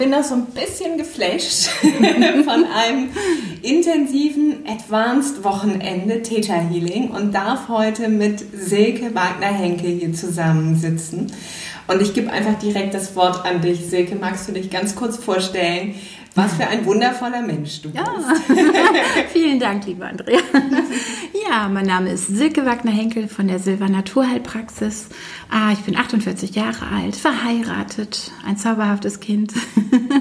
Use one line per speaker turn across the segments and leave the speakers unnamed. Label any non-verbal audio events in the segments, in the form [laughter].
bin da so ein bisschen geflasht [laughs] von einem intensiven Advanced Wochenende Theta Healing und darf heute mit Silke Wagner-Henke hier zusammensitzen. Und ich gebe einfach direkt das Wort an dich. Silke, magst du dich ganz kurz vorstellen, was für ein wundervoller Mensch du ja. bist. [laughs]
Vielen Dank, liebe Andrea. ja, mein Name ist Silke Wagner-Henkel von der Silva Naturheilpraxis. Ah, ich bin 48 Jahre alt, verheiratet, ein zauberhaftes Kind.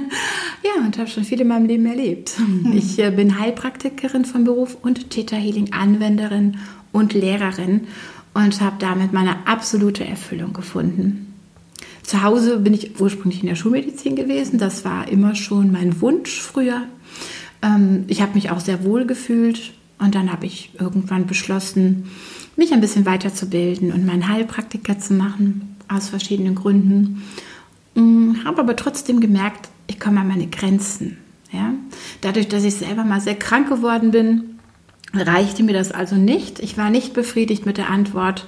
[laughs] ja, und habe schon viel in meinem Leben erlebt. Ich äh, bin Heilpraktikerin von Beruf und Theta Healing Anwenderin und Lehrerin und habe damit meine absolute Erfüllung gefunden. Zu Hause bin ich ursprünglich in der Schulmedizin gewesen. Das war immer schon mein Wunsch früher. Ähm, ich habe mich auch sehr wohl gefühlt und dann habe ich irgendwann beschlossen, mich ein bisschen weiterzubilden und meinen Heilpraktiker zu machen, aus verschiedenen Gründen. Mm, habe aber trotzdem gemerkt, ich komme an meine Grenzen. Ja? Dadurch, dass ich selber mal sehr krank geworden bin, reichte mir das also nicht. Ich war nicht befriedigt mit der Antwort,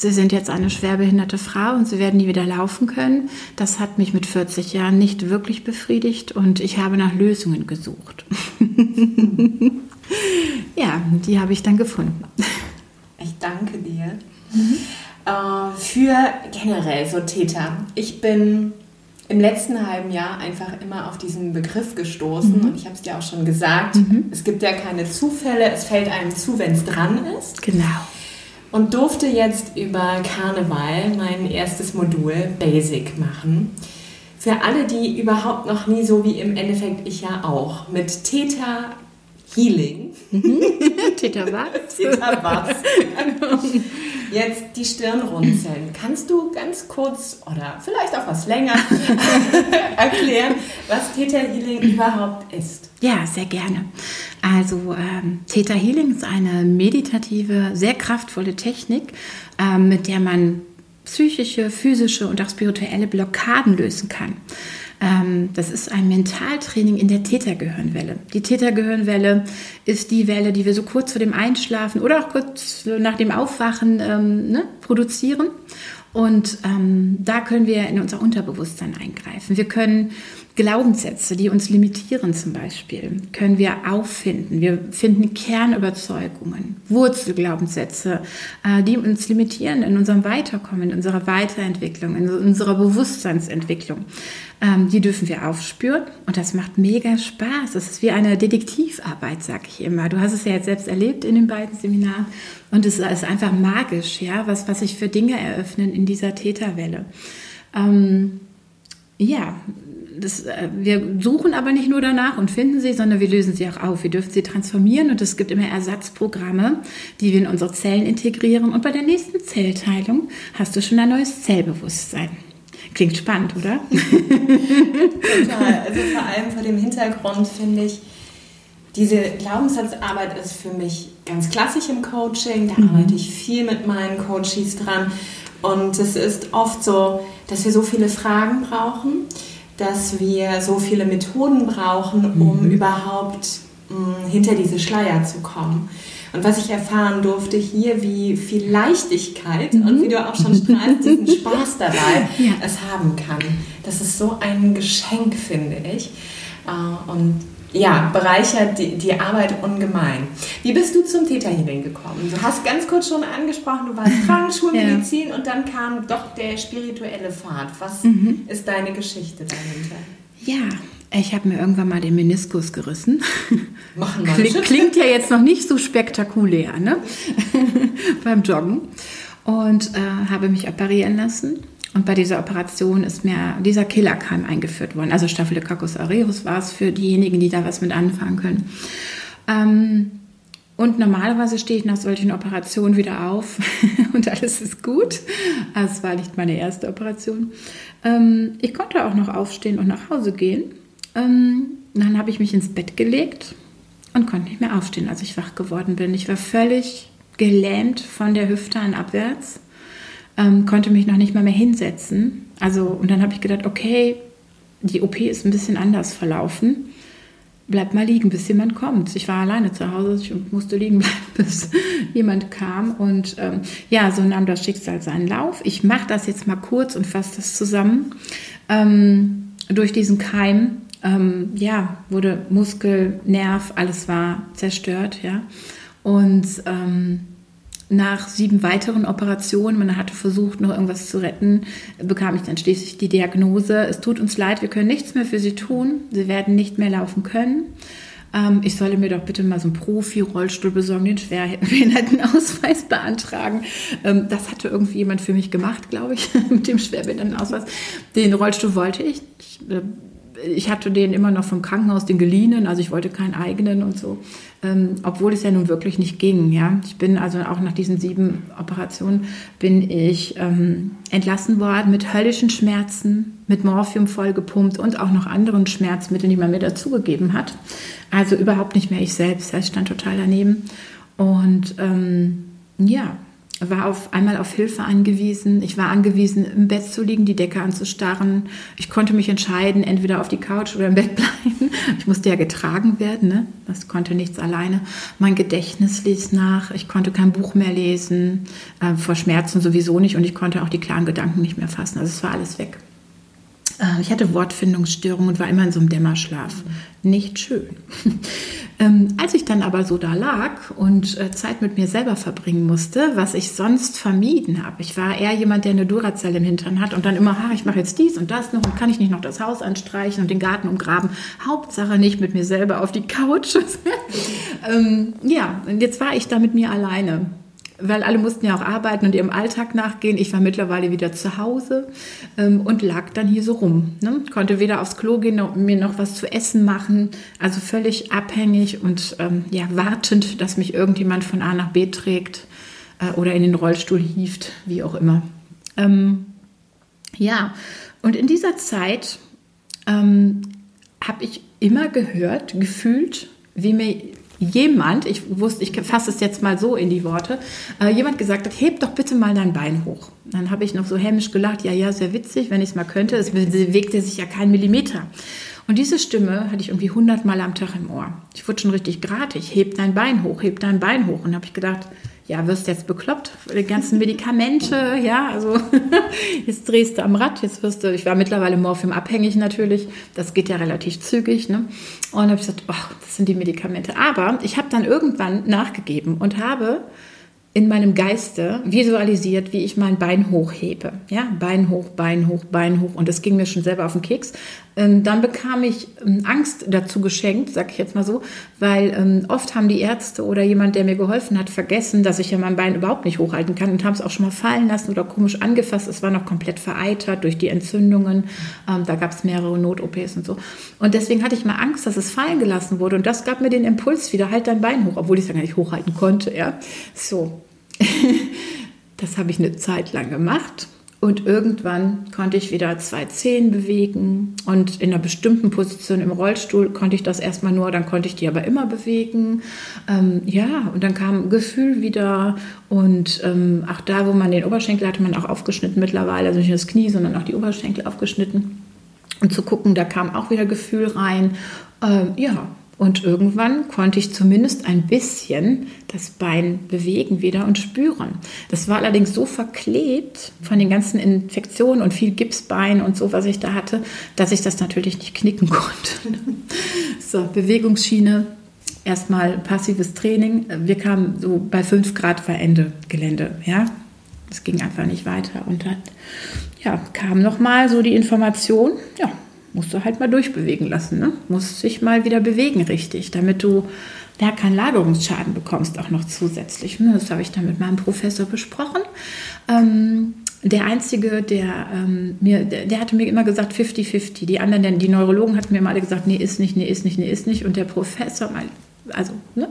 Sie sind jetzt eine schwerbehinderte Frau und Sie werden nie wieder laufen können. Das hat mich mit 40 Jahren nicht wirklich befriedigt und ich habe nach Lösungen gesucht. [laughs] ja, die habe ich dann gefunden.
Ich danke dir. Mhm. Äh, für generell so Täter. Ich bin im letzten halben Jahr einfach immer auf diesen Begriff gestoßen mhm. und ich habe es dir auch schon gesagt, mhm. es gibt ja keine Zufälle, es fällt einem zu, wenn es dran ist.
Genau
und durfte jetzt über Karneval mein erstes Modul Basic machen. Für alle, die überhaupt noch nie so wie im Endeffekt ich ja auch mit Theta Healing. [laughs]
Theta was? [laughs]
Theta was. [laughs] Jetzt die Stirn runzeln. Kannst du ganz kurz oder vielleicht auch was länger erklären, was Theta Healing überhaupt ist?
Ja, sehr gerne. Also ähm, Theta Healing ist eine meditative, sehr kraftvolle Technik, ähm, mit der man psychische, physische und auch spirituelle Blockaden lösen kann. Ähm, das ist ein Mentaltraining in der Tätergehirnwelle. Die Tätergehirnwelle ist die Welle, die wir so kurz vor dem Einschlafen oder auch kurz nach dem Aufwachen ähm, ne, produzieren. Und ähm, da können wir in unser Unterbewusstsein eingreifen. Wir können Glaubenssätze, die uns limitieren zum Beispiel, können wir auffinden. Wir finden Kernüberzeugungen, Wurzelglaubenssätze, äh, die uns limitieren in unserem Weiterkommen, in unserer Weiterentwicklung, in unserer Bewusstseinsentwicklung. Ähm, die dürfen wir aufspüren und das macht mega Spaß. Das ist wie eine Detektivarbeit, sag ich immer. Du hast es ja jetzt selbst erlebt in den beiden Seminaren und es ist einfach magisch, ja, was, was sich für Dinge eröffnen in dieser Täterwelle. Ähm, ja, das, äh, wir suchen aber nicht nur danach und finden sie, sondern wir lösen sie auch auf. Wir dürfen sie transformieren und es gibt immer Ersatzprogramme, die wir in unsere Zellen integrieren. Und bei der nächsten Zellteilung hast du schon ein neues Zellbewusstsein. Klingt spannend, oder? [laughs]
Total. Also vor allem vor dem Hintergrund finde ich, diese Glaubenssatzarbeit ist für mich ganz klassisch im Coaching. Da mhm. arbeite ich viel mit meinen Coaches dran. Und es ist oft so, dass wir so viele Fragen brauchen dass wir so viele Methoden brauchen, um mhm. überhaupt mh, mm, hinter diese Schleier zu kommen. Und was ich erfahren durfte hier, wie viel Leichtigkeit mhm. und wie du auch schon strahlst, diesen [laughs] Spaß dabei ja. es haben kann. Das ist so ein Geschenk, finde ich. Äh, und ja, bereichert die, die Arbeit ungemein. Wie bist du zum Theta Healing gekommen? Du hast ganz kurz schon angesprochen, du warst Krankenschulmedizin [laughs] ja. und dann kam doch der spirituelle Pfad. Was mhm. ist deine Geschichte dahinter?
Ja, ich habe mir irgendwann mal den Meniskus gerissen. [laughs]
Machen
Klingt, klingt ja jetzt noch nicht so spektakulär, ne? [laughs] Beim Joggen. Und äh, habe mich operieren lassen und bei dieser Operation ist mir dieser Killerkeim eingeführt worden. Also Staphylococcus aureus war es für diejenigen, die da was mit anfangen können. Ähm, und normalerweise stehe ich nach solchen Operationen wieder auf [laughs] und alles ist gut. Also es war nicht meine erste Operation. Ähm, ich konnte auch noch aufstehen und nach Hause gehen. Ähm, dann habe ich mich ins Bett gelegt und konnte nicht mehr aufstehen, als ich wach geworden bin. Ich war völlig gelähmt von der Hüfte an abwärts, ähm, konnte mich noch nicht mal mehr hinsetzen. Also, und dann habe ich gedacht, okay, die OP ist ein bisschen anders verlaufen. Bleib mal liegen, bis jemand kommt. Ich war alleine zu Hause, ich musste liegen bleiben, [laughs] bis jemand kam. Und ähm, ja, so nahm das Schicksal seinen Lauf. Ich mache das jetzt mal kurz und fasse das zusammen. Ähm, durch diesen Keim ähm, ja, wurde Muskel, Nerv, alles war zerstört, ja. Und ähm, nach sieben weiteren Operationen, man hatte versucht, noch irgendwas zu retten, bekam ich dann schließlich die Diagnose, es tut uns leid, wir können nichts mehr für Sie tun, Sie werden nicht mehr laufen können. Ähm, ich solle mir doch bitte mal so einen Profi-Rollstuhl besorgen, den Schwerbehindertenausweis [laughs] beantragen. Ähm, das hatte irgendwie jemand für mich gemacht, glaube ich, [laughs] mit dem Schwerbehindertenausweis. Den Rollstuhl wollte ich. ich äh, ich hatte den immer noch vom Krankenhaus, den geliehen, also ich wollte keinen eigenen und so, ähm, obwohl es ja nun wirklich nicht ging. Ja, ich bin also auch nach diesen sieben Operationen bin ich ähm, entlassen worden mit höllischen Schmerzen, mit Morphium vollgepumpt und auch noch anderen Schmerzmitteln, die man mir dazugegeben hat. Also überhaupt nicht mehr ich selbst. Ich stand total daneben und ähm, ja, war auf einmal auf Hilfe angewiesen. Ich war angewiesen, im Bett zu liegen, die Decke anzustarren. Ich konnte mich entscheiden, entweder auf die Couch oder im Bett bleiben. Ich musste ja getragen werden, ne? Das konnte nichts alleine. Mein Gedächtnis ließ nach. Ich konnte kein Buch mehr lesen, äh, vor Schmerzen sowieso nicht und ich konnte auch die klaren Gedanken nicht mehr fassen. Also es war alles weg. Äh, ich hatte Wortfindungsstörungen und war immer in so einem Dämmerschlaf. Nicht schön. [laughs] ähm, als ich dann aber so da lag und äh, Zeit mit mir selber verbringen musste, was ich sonst vermieden habe. Ich war eher jemand, der eine Duracell im Hintern hat und dann immer, ha, ich mache jetzt dies und das noch und kann ich nicht noch das Haus anstreichen und den Garten umgraben. Hauptsache nicht mit mir selber auf die Couch. [laughs] ähm, ja, und jetzt war ich da mit mir alleine weil alle mussten ja auch arbeiten und ihrem Alltag nachgehen. Ich war mittlerweile wieder zu Hause ähm, und lag dann hier so rum. Ne? Konnte weder aufs Klo gehen noch mir noch was zu essen machen. Also völlig abhängig und ähm, ja, wartend, dass mich irgendjemand von A nach B trägt äh, oder in den Rollstuhl hieft, wie auch immer. Ähm, ja, und in dieser Zeit ähm, habe ich immer gehört, gefühlt, wie mir jemand, ich wusste, ich fasse es jetzt mal so in die Worte, äh, jemand gesagt hat, heb doch bitte mal dein Bein hoch. Dann habe ich noch so hämisch gelacht, ja, ja, sehr witzig, wenn ich es mal könnte. Es bewegte sich ja kein Millimeter. Und diese Stimme hatte ich irgendwie hundertmal am Tag im Ohr. Ich wurde schon richtig gratig, heb dein Bein hoch, heb dein Bein hoch. Und habe ich gedacht, ja, wirst jetzt bekloppt, die ganzen Medikamente, ja, also [laughs] jetzt drehst du am Rad, jetzt wirst du, ich war mittlerweile Morphium abhängig natürlich, das geht ja relativ zügig, ne? Und habe ich gesagt, ach, das sind die Medikamente. Aber ich habe dann irgendwann nachgegeben und habe in meinem Geiste visualisiert, wie ich mein Bein hochhebe. Ja, Bein hoch, Bein hoch, Bein hoch. Und das ging mir schon selber auf den Keks. Ähm, dann bekam ich ähm, Angst dazu geschenkt, sag ich jetzt mal so, weil ähm, oft haben die Ärzte oder jemand, der mir geholfen hat, vergessen, dass ich ja mein Bein überhaupt nicht hochhalten kann und haben es auch schon mal fallen lassen oder komisch angefasst. Es war noch komplett vereitert durch die Entzündungen. da gab es mehrere Not-OPs und so. Und deswegen hatte ich mal Angst, dass es fallen gelassen wurde. Und das gab mir den Impuls wieder, halt dein Bein hoch, obwohl ich es ja gar nicht hochhalten konnte. Ja, so. [laughs] das habe ich eine Zeit lang gemacht. Und irgendwann konnte ich wieder zwei Zehen bewegen und in einer bestimmten Position im Rollstuhl konnte ich das erstmal nur, dann konnte ich die aber immer bewegen. Ähm, ja, und dann kam Gefühl wieder und ähm, auch da, wo man den Oberschenkel hatte, man auch aufgeschnitten mittlerweile, also nicht nur das Knie, sondern auch die Oberschenkel aufgeschnitten. Und zu gucken, da kam auch wieder Gefühl rein. Ähm, ja, und irgendwann konnte ich zumindest ein bisschen das Bein bewegen wieder und spüren. Das war allerdings so verklebt von den ganzen Infektionen und viel Gipsbein und so, was ich da hatte, dass ich das natürlich nicht knicken [laughs] konnte. So, Bewegungsschiene, erstmal passives Training. Wir kamen so bei 5 Grad war Ende Gelände, ja. Es ging einfach nicht weiter und dann ja, kam nochmal so die Information, ja, musst du halt mal durchbewegen lassen. Ne? Musst dich mal wieder bewegen richtig, damit du ja keinen Lagerungsschaden bekommst, auch noch zusätzlich. Ne? Das habe ich dann mit meinem Professor besprochen. Ähm, der Einzige, der ähm, mir, der, der, hatte mir immer gesagt 50-50. Die anderen, die Neurologen hatten mir mal gesagt, nee, ist nicht, nee, ist nicht, nee, ist nicht. Und der Professor, also ne,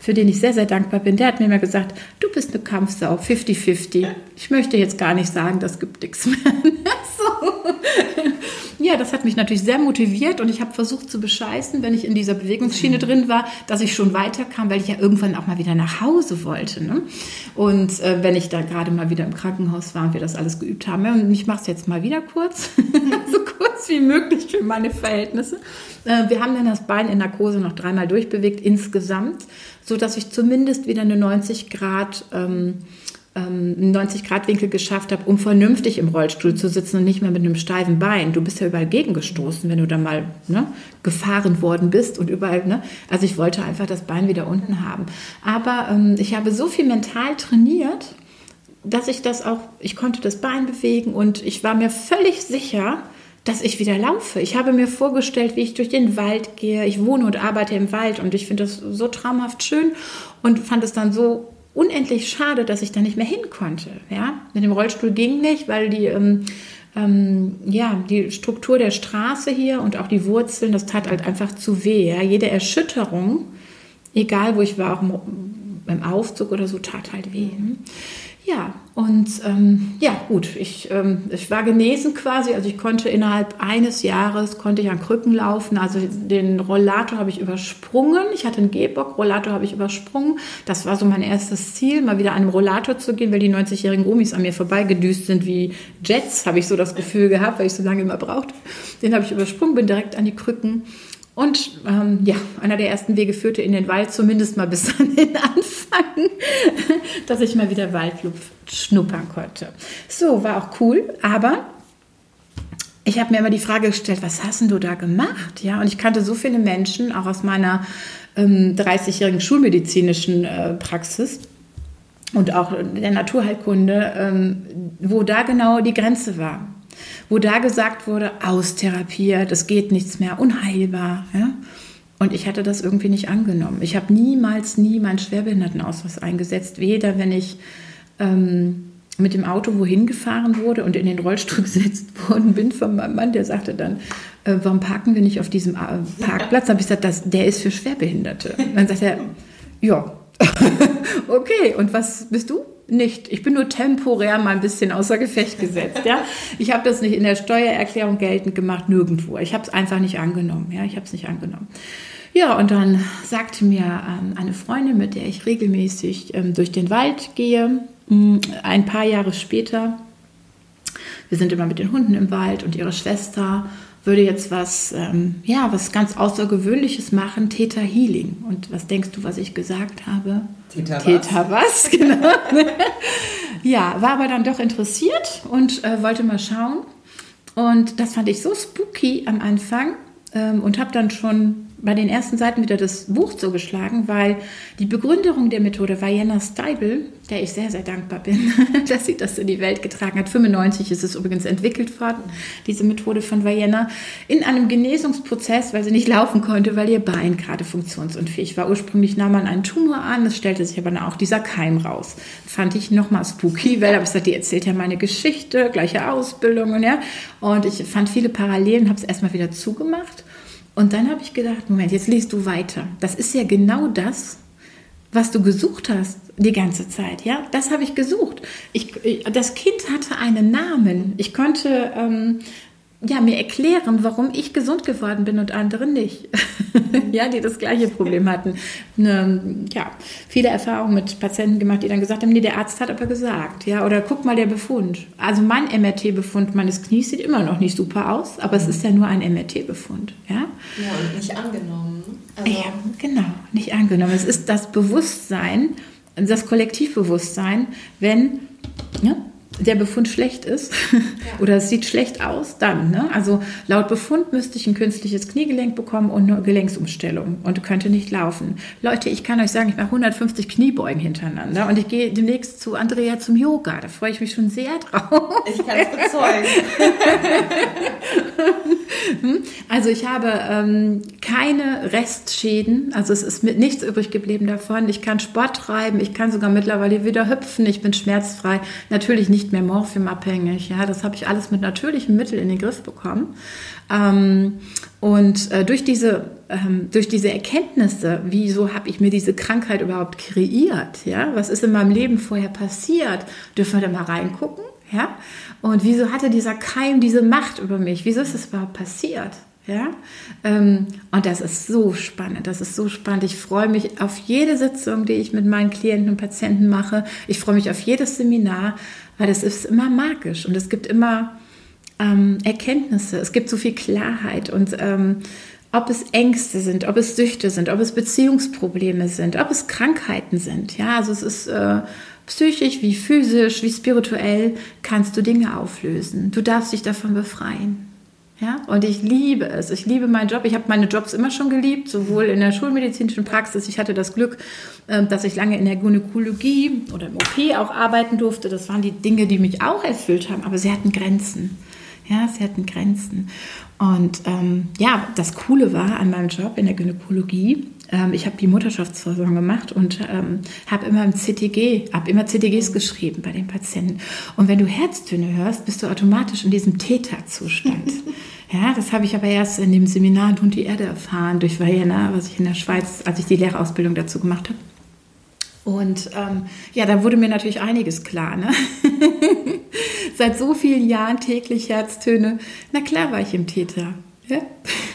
für den ich sehr, sehr dankbar bin, der hat mir immer gesagt, du bist eine Kampfsau, 50-50. Ich möchte jetzt gar nicht sagen, das gibt nichts mehr. [laughs] [laughs] ja, das hat mich natürlich sehr motiviert und ich habe versucht zu bescheißen, wenn ich in dieser Bewegungsschiene mhm. drin war, dass ich schon weiterkam, weil ich ja irgendwann auch mal wieder nach Hause wollte. Ne? Und äh, wenn ich da gerade mal wieder im Krankenhaus war und wir das alles geübt haben, ja, und ich mache es jetzt mal wieder kurz, [laughs] so kurz wie möglich für meine Verhältnisse. Äh, wir haben dann das Bein in Narkose noch dreimal durchbewegt insgesamt, so dass ich zumindest wieder eine 90 Grad ähm, 90-Grad-Winkel ähm, geschafft habe, um vernünftig im Rollstuhl zu sitzen und nicht mehr mit einem steifen Bein. Du bist ja überall gegengestoßen, wenn du da mal ne, gefahren worden bist und überall. Ne? Also ich wollte einfach das Bein wieder unten haben. Aber ähm, ich habe so viel mental trainiert, dass ich das auch, ich konnte das Bein bewegen und ich war mir völlig sicher, dass ich wieder laufe. Ich habe mir vorgestellt, wie ich durch den Wald gehe. Ich wohne und arbeite im Wald und ich finde das so traumhaft schön und fand es dann so unendlich schade, dass ich da nicht mehr hin konnte. Ja? Mit dem Rollstuhl ging nicht, weil die, ähm, ähm, ja, die Struktur der Straße hier und auch die Wurzeln, das tat halt einfach zu weh. Ja? Jede Erschütterung, egal wo ich war, auch im, im Aufzug oder so, tat halt weh. Mhm. Ja, und ähm, ja, gut, ich, ähm, ich war genesen quasi, also ich konnte innerhalb eines Jahres, konnte ich an Krücken laufen, also den Rollator habe ich übersprungen, ich hatte einen Gehbock, Rollator habe ich übersprungen, das war so mein erstes Ziel, mal wieder an einem Rollator zu gehen, weil die 90-jährigen Omis an mir vorbeigedüst sind wie Jets, habe ich so das Gefühl gehabt, weil ich so lange immer brauchte. Den habe ich übersprungen, bin direkt an die Krücken und ähm, ja, einer der ersten Wege führte in den Wald, zumindest mal bis [laughs] an den Anfang, dass ich mal wieder Waldluft schnuppern konnte. So, war auch cool, aber ich habe mir immer die Frage gestellt, was hast du da gemacht? Ja, und ich kannte so viele Menschen, auch aus meiner ähm, 30-jährigen schulmedizinischen äh, Praxis und auch der Naturheilkunde, ähm, wo da genau die Grenze war wo da gesagt wurde, austherapiert, es geht nichts mehr, unheilbar. Ja? Und ich hatte das irgendwie nicht angenommen. Ich habe niemals, nie meinen Schwerbehindertenausweis eingesetzt, weder wenn ich ähm, mit dem Auto wohin gefahren wurde und in den Rollstuhl [laughs] gesetzt worden bin von meinem Mann, der sagte dann, äh, warum parken wir nicht auf diesem äh, Parkplatz? Da habe ich gesagt, das, der ist für Schwerbehinderte. Und dann sagt er, ja, [laughs] okay, und was bist du? Nicht. Ich bin nur temporär mal ein bisschen außer Gefecht gesetzt. Ja? Ich habe das nicht in der Steuererklärung geltend gemacht, nirgendwo. Ich habe es einfach nicht angenommen. Ja? Ich habe es nicht angenommen. Ja, und dann sagte mir ähm, eine Freundin, mit der ich regelmäßig ähm, durch den Wald gehe, mh, mm, ein paar Jahre später, wir sind immer mit den Hunden im Wald und ihre Schwester würde jetzt was, ähm, ja, was ganz Außergewöhnliches machen, Theta Healing. Und was denkst du, was ich gesagt habe?
Theta, Theta
was? was? [laughs] Genau. ja, war aber dann doch interessiert und äh, wollte mal schauen. Und das fand ich so spooky am Anfang ähm, und habe dann schon bei den ersten Seiten wieder das Buch zugeschlagen, weil die Begründerung der Methode war Jenna Steibel, der ich sehr, sehr dankbar bin, [laughs] dass sie das in die Welt getragen hat. 95 ist es übrigens entwickelt worden, diese Methode von Vienna, in einem Genesungsprozess, weil sie nicht laufen konnte, weil ihr Bein gerade funktionsunfähig war. Ursprünglich nahm man einen Tumor an, es stellte sich aber auch dieser Keim raus. Fand ich nochmal spooky, weil ich gesagt, die erzählt ja meine Geschichte, gleiche Ausbildungen, ja. Und ich fand viele Parallelen, habe es erstmal wieder zugemacht und dann habe ich gedacht, Moment, jetzt liest du weiter. Das ist ja genau das, was du gesucht hast die ganze Zeit. Ja, das habe ich gesucht. Ich, das Kind hatte einen Namen. Ich konnte ähm, ja, mir erklären, warum ich gesund geworden bin und andere nicht. [laughs] ja, die das gleiche Problem hatten. Ne, ja, viele Erfahrungen mit Patienten gemacht, die dann gesagt haben, nee, der Arzt hat aber gesagt, ja, oder guck mal der Befund. Also mein MRT-Befund meines Knies sieht immer noch nicht super aus, aber es ist ja nur ein MRT-Befund, ja. Ja,
und nicht angenommen.
Also ja, genau, nicht angenommen. Es ist das Bewusstsein, das Kollektivbewusstsein, wenn ja, der Befund schlecht ist ja. [laughs] oder es sieht schlecht aus, dann. Ne? Also laut Befund müsste ich ein künstliches Kniegelenk bekommen und eine Gelenksumstellung und könnte nicht laufen. Leute, ich kann euch sagen, ich mache 150 Kniebeugen hintereinander und ich gehe demnächst zu Andrea zum Yoga. Da freue ich mich schon sehr drauf.
Ich kann es bezeugen. [laughs]
Hm? also ich habe ähm, keine Restschäden, also es ist mit nichts übrig geblieben davon. Ich kann Sport treiben, ich kann sogar mittlerweile wieder hüpfen, ich bin schmerzfrei. Natürlich nicht nicht mehr morphiumabhängig. Ja, das habe ich alles mit natürlichen Mitteln in den Griff bekommen. Ähm, und äh, durch, diese, ähm, durch diese Erkenntnisse, wieso habe ich mir diese Krankheit überhaupt kreiert? Ja, was ist in meinem Leben vorher passiert? Dürfen wir da mal reingucken? Ja? Und wieso hatte dieser Keim diese Macht über mich? Wieso ist das überhaupt passiert? Ja? Ähm, und das ist so spannend, das ist so spannend. Ich freue mich auf jede Sitzung, die ich mit meinen Klienten und Patienten mache. Ich freue mich auf jedes Seminar, weil das ist immer magisch und es gibt immer ähm, Erkenntnisse, es gibt so viel Klarheit und ähm, ob es Ängste sind, ob es Süchte sind, ob es Beziehungsprobleme sind, ob es Krankheiten sind. Ja, also es ist äh, psychisch wie physisch wie spirituell kannst du Dinge auflösen. Du darfst dich davon befreien. Ja, und ich liebe es. Ich liebe meinen Job. Ich habe meine Jobs immer schon geliebt, sowohl in der schulmedizinischen Praxis. Ich hatte das Glück, ähm, dass ich lange in der Gynäkologie oder im OP auch arbeiten durfte. Das waren die Dinge, die mich auch erfüllt haben, aber sie hatten Grenzen. Ja, sie hatten Grenzen. Und ähm, ja, das Coole war an meinem Job in der Gynäkologie, ähm, ich habe die Mutterschaftsversorgung gemacht und ähm, habe immer im CTG, habe immer CTGs geschrieben bei den Patienten. Und wenn du Herztöne hörst, bist du automatisch in diesem Täterzustand. [laughs] ja, das habe ich aber erst in dem Seminar und die Erde erfahren durch Vienna, was ich in der Schweiz, als ich die Lehrausbildung dazu gemacht habe. Und ähm, ja, da wurde mir natürlich einiges klar. Ne? [laughs] Seit so vielen Jahren täglich Herztöne. Na klar war ich im Täter. Ja?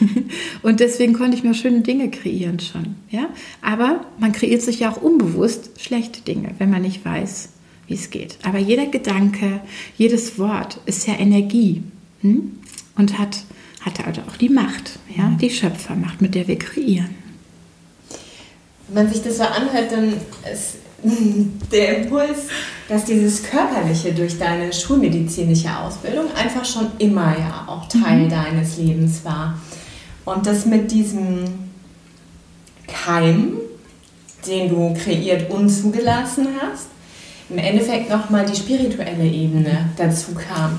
[laughs] Und deswegen konnte ich mir schöne Dinge kreieren schon. Ja? Aber man kreiert sich ja auch unbewusst schlechte Dinge, wenn man nicht weiß, wie es geht. Aber jeder Gedanke, jedes Wort ist ja Energie hm? und hat, hat halt auch die Macht, ja? die Schöpfermacht, mit der wir kreieren
wenn man sich das so anhört, dann ist [laughs] der Impuls, dass dieses Körperliche durch deine schulmedizinische Ausbildung einfach schon immer ja auch Teil mhm. deines Lebens war. Und das mit diesem Keim, den du kreiert und zugelassen hast, im Endeffekt nochmal die spirituelle Ebene dazu kam.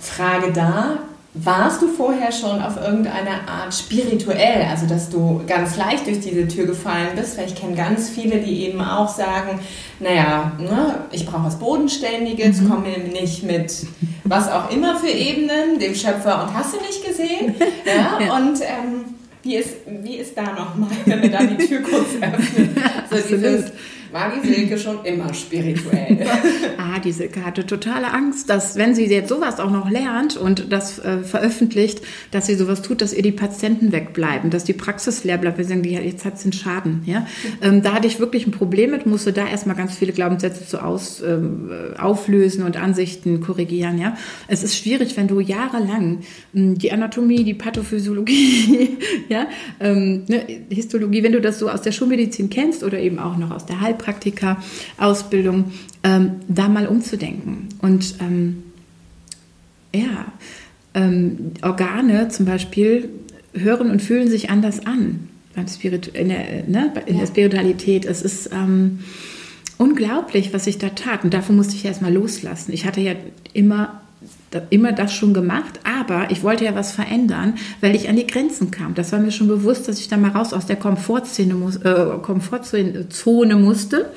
Frage da, warst du vorher schon auf irgendeine Art spirituell, also dass du ganz leicht durch diese Tür gefallen bist? Weil ich kenne ganz viele, die eben auch sagen, naja, ne, ich brauche was Bodenständiges, mhm. komme nicht mit was auch immer für Ebenen, dem Schöpfer und hast du nicht gesehen? [laughs] Ja, ja. und ähm, wie, ist, wie ist da nochmal, wenn wir da die Tür kurz öffnen? [laughs] So dieses, war die Silke schon immer spirituell. [laughs]
ah, die Silke hatte totale Angst, dass wenn sie jetzt sowas auch noch lernt und das äh, veröffentlicht, dass sie sowas tut, dass ihr die Patienten wegbleiben, dass die Praxis leer bleibt. Wir sagen, die, jetzt hat sie einen Schaden. Ja? Ähm, da hatte ich wirklich ein Problem mit, musste da erstmal ganz viele Glaubenssätze zu aus, ähm, auflösen und Ansichten korrigieren. Ja? Es ist schwierig, wenn du jahrelang ähm, die Anatomie, die Pathophysiologie, [laughs] ja, ähm, ne, Histologie, wenn du das so aus der Schulmedizin kennst oder eben auch noch aus der Halb Heilpraktika-Ausbildung, ähm, da mal umzudenken. Und ähm, ja, ähm, Organe zum Beispiel hören und fühlen sich anders an beim Spiritu in, der, ne, in ja. der Spiritualität. Es ist ähm, unglaublich, was ich da tat. Und davon musste ich erstmal loslassen. Ich hatte ja immer immer das schon gemacht, aber ich wollte ja was verändern, weil ich an die Grenzen kam. Das war mir schon bewusst, dass ich da mal raus aus der Komfortzone, äh, Komfortzone musste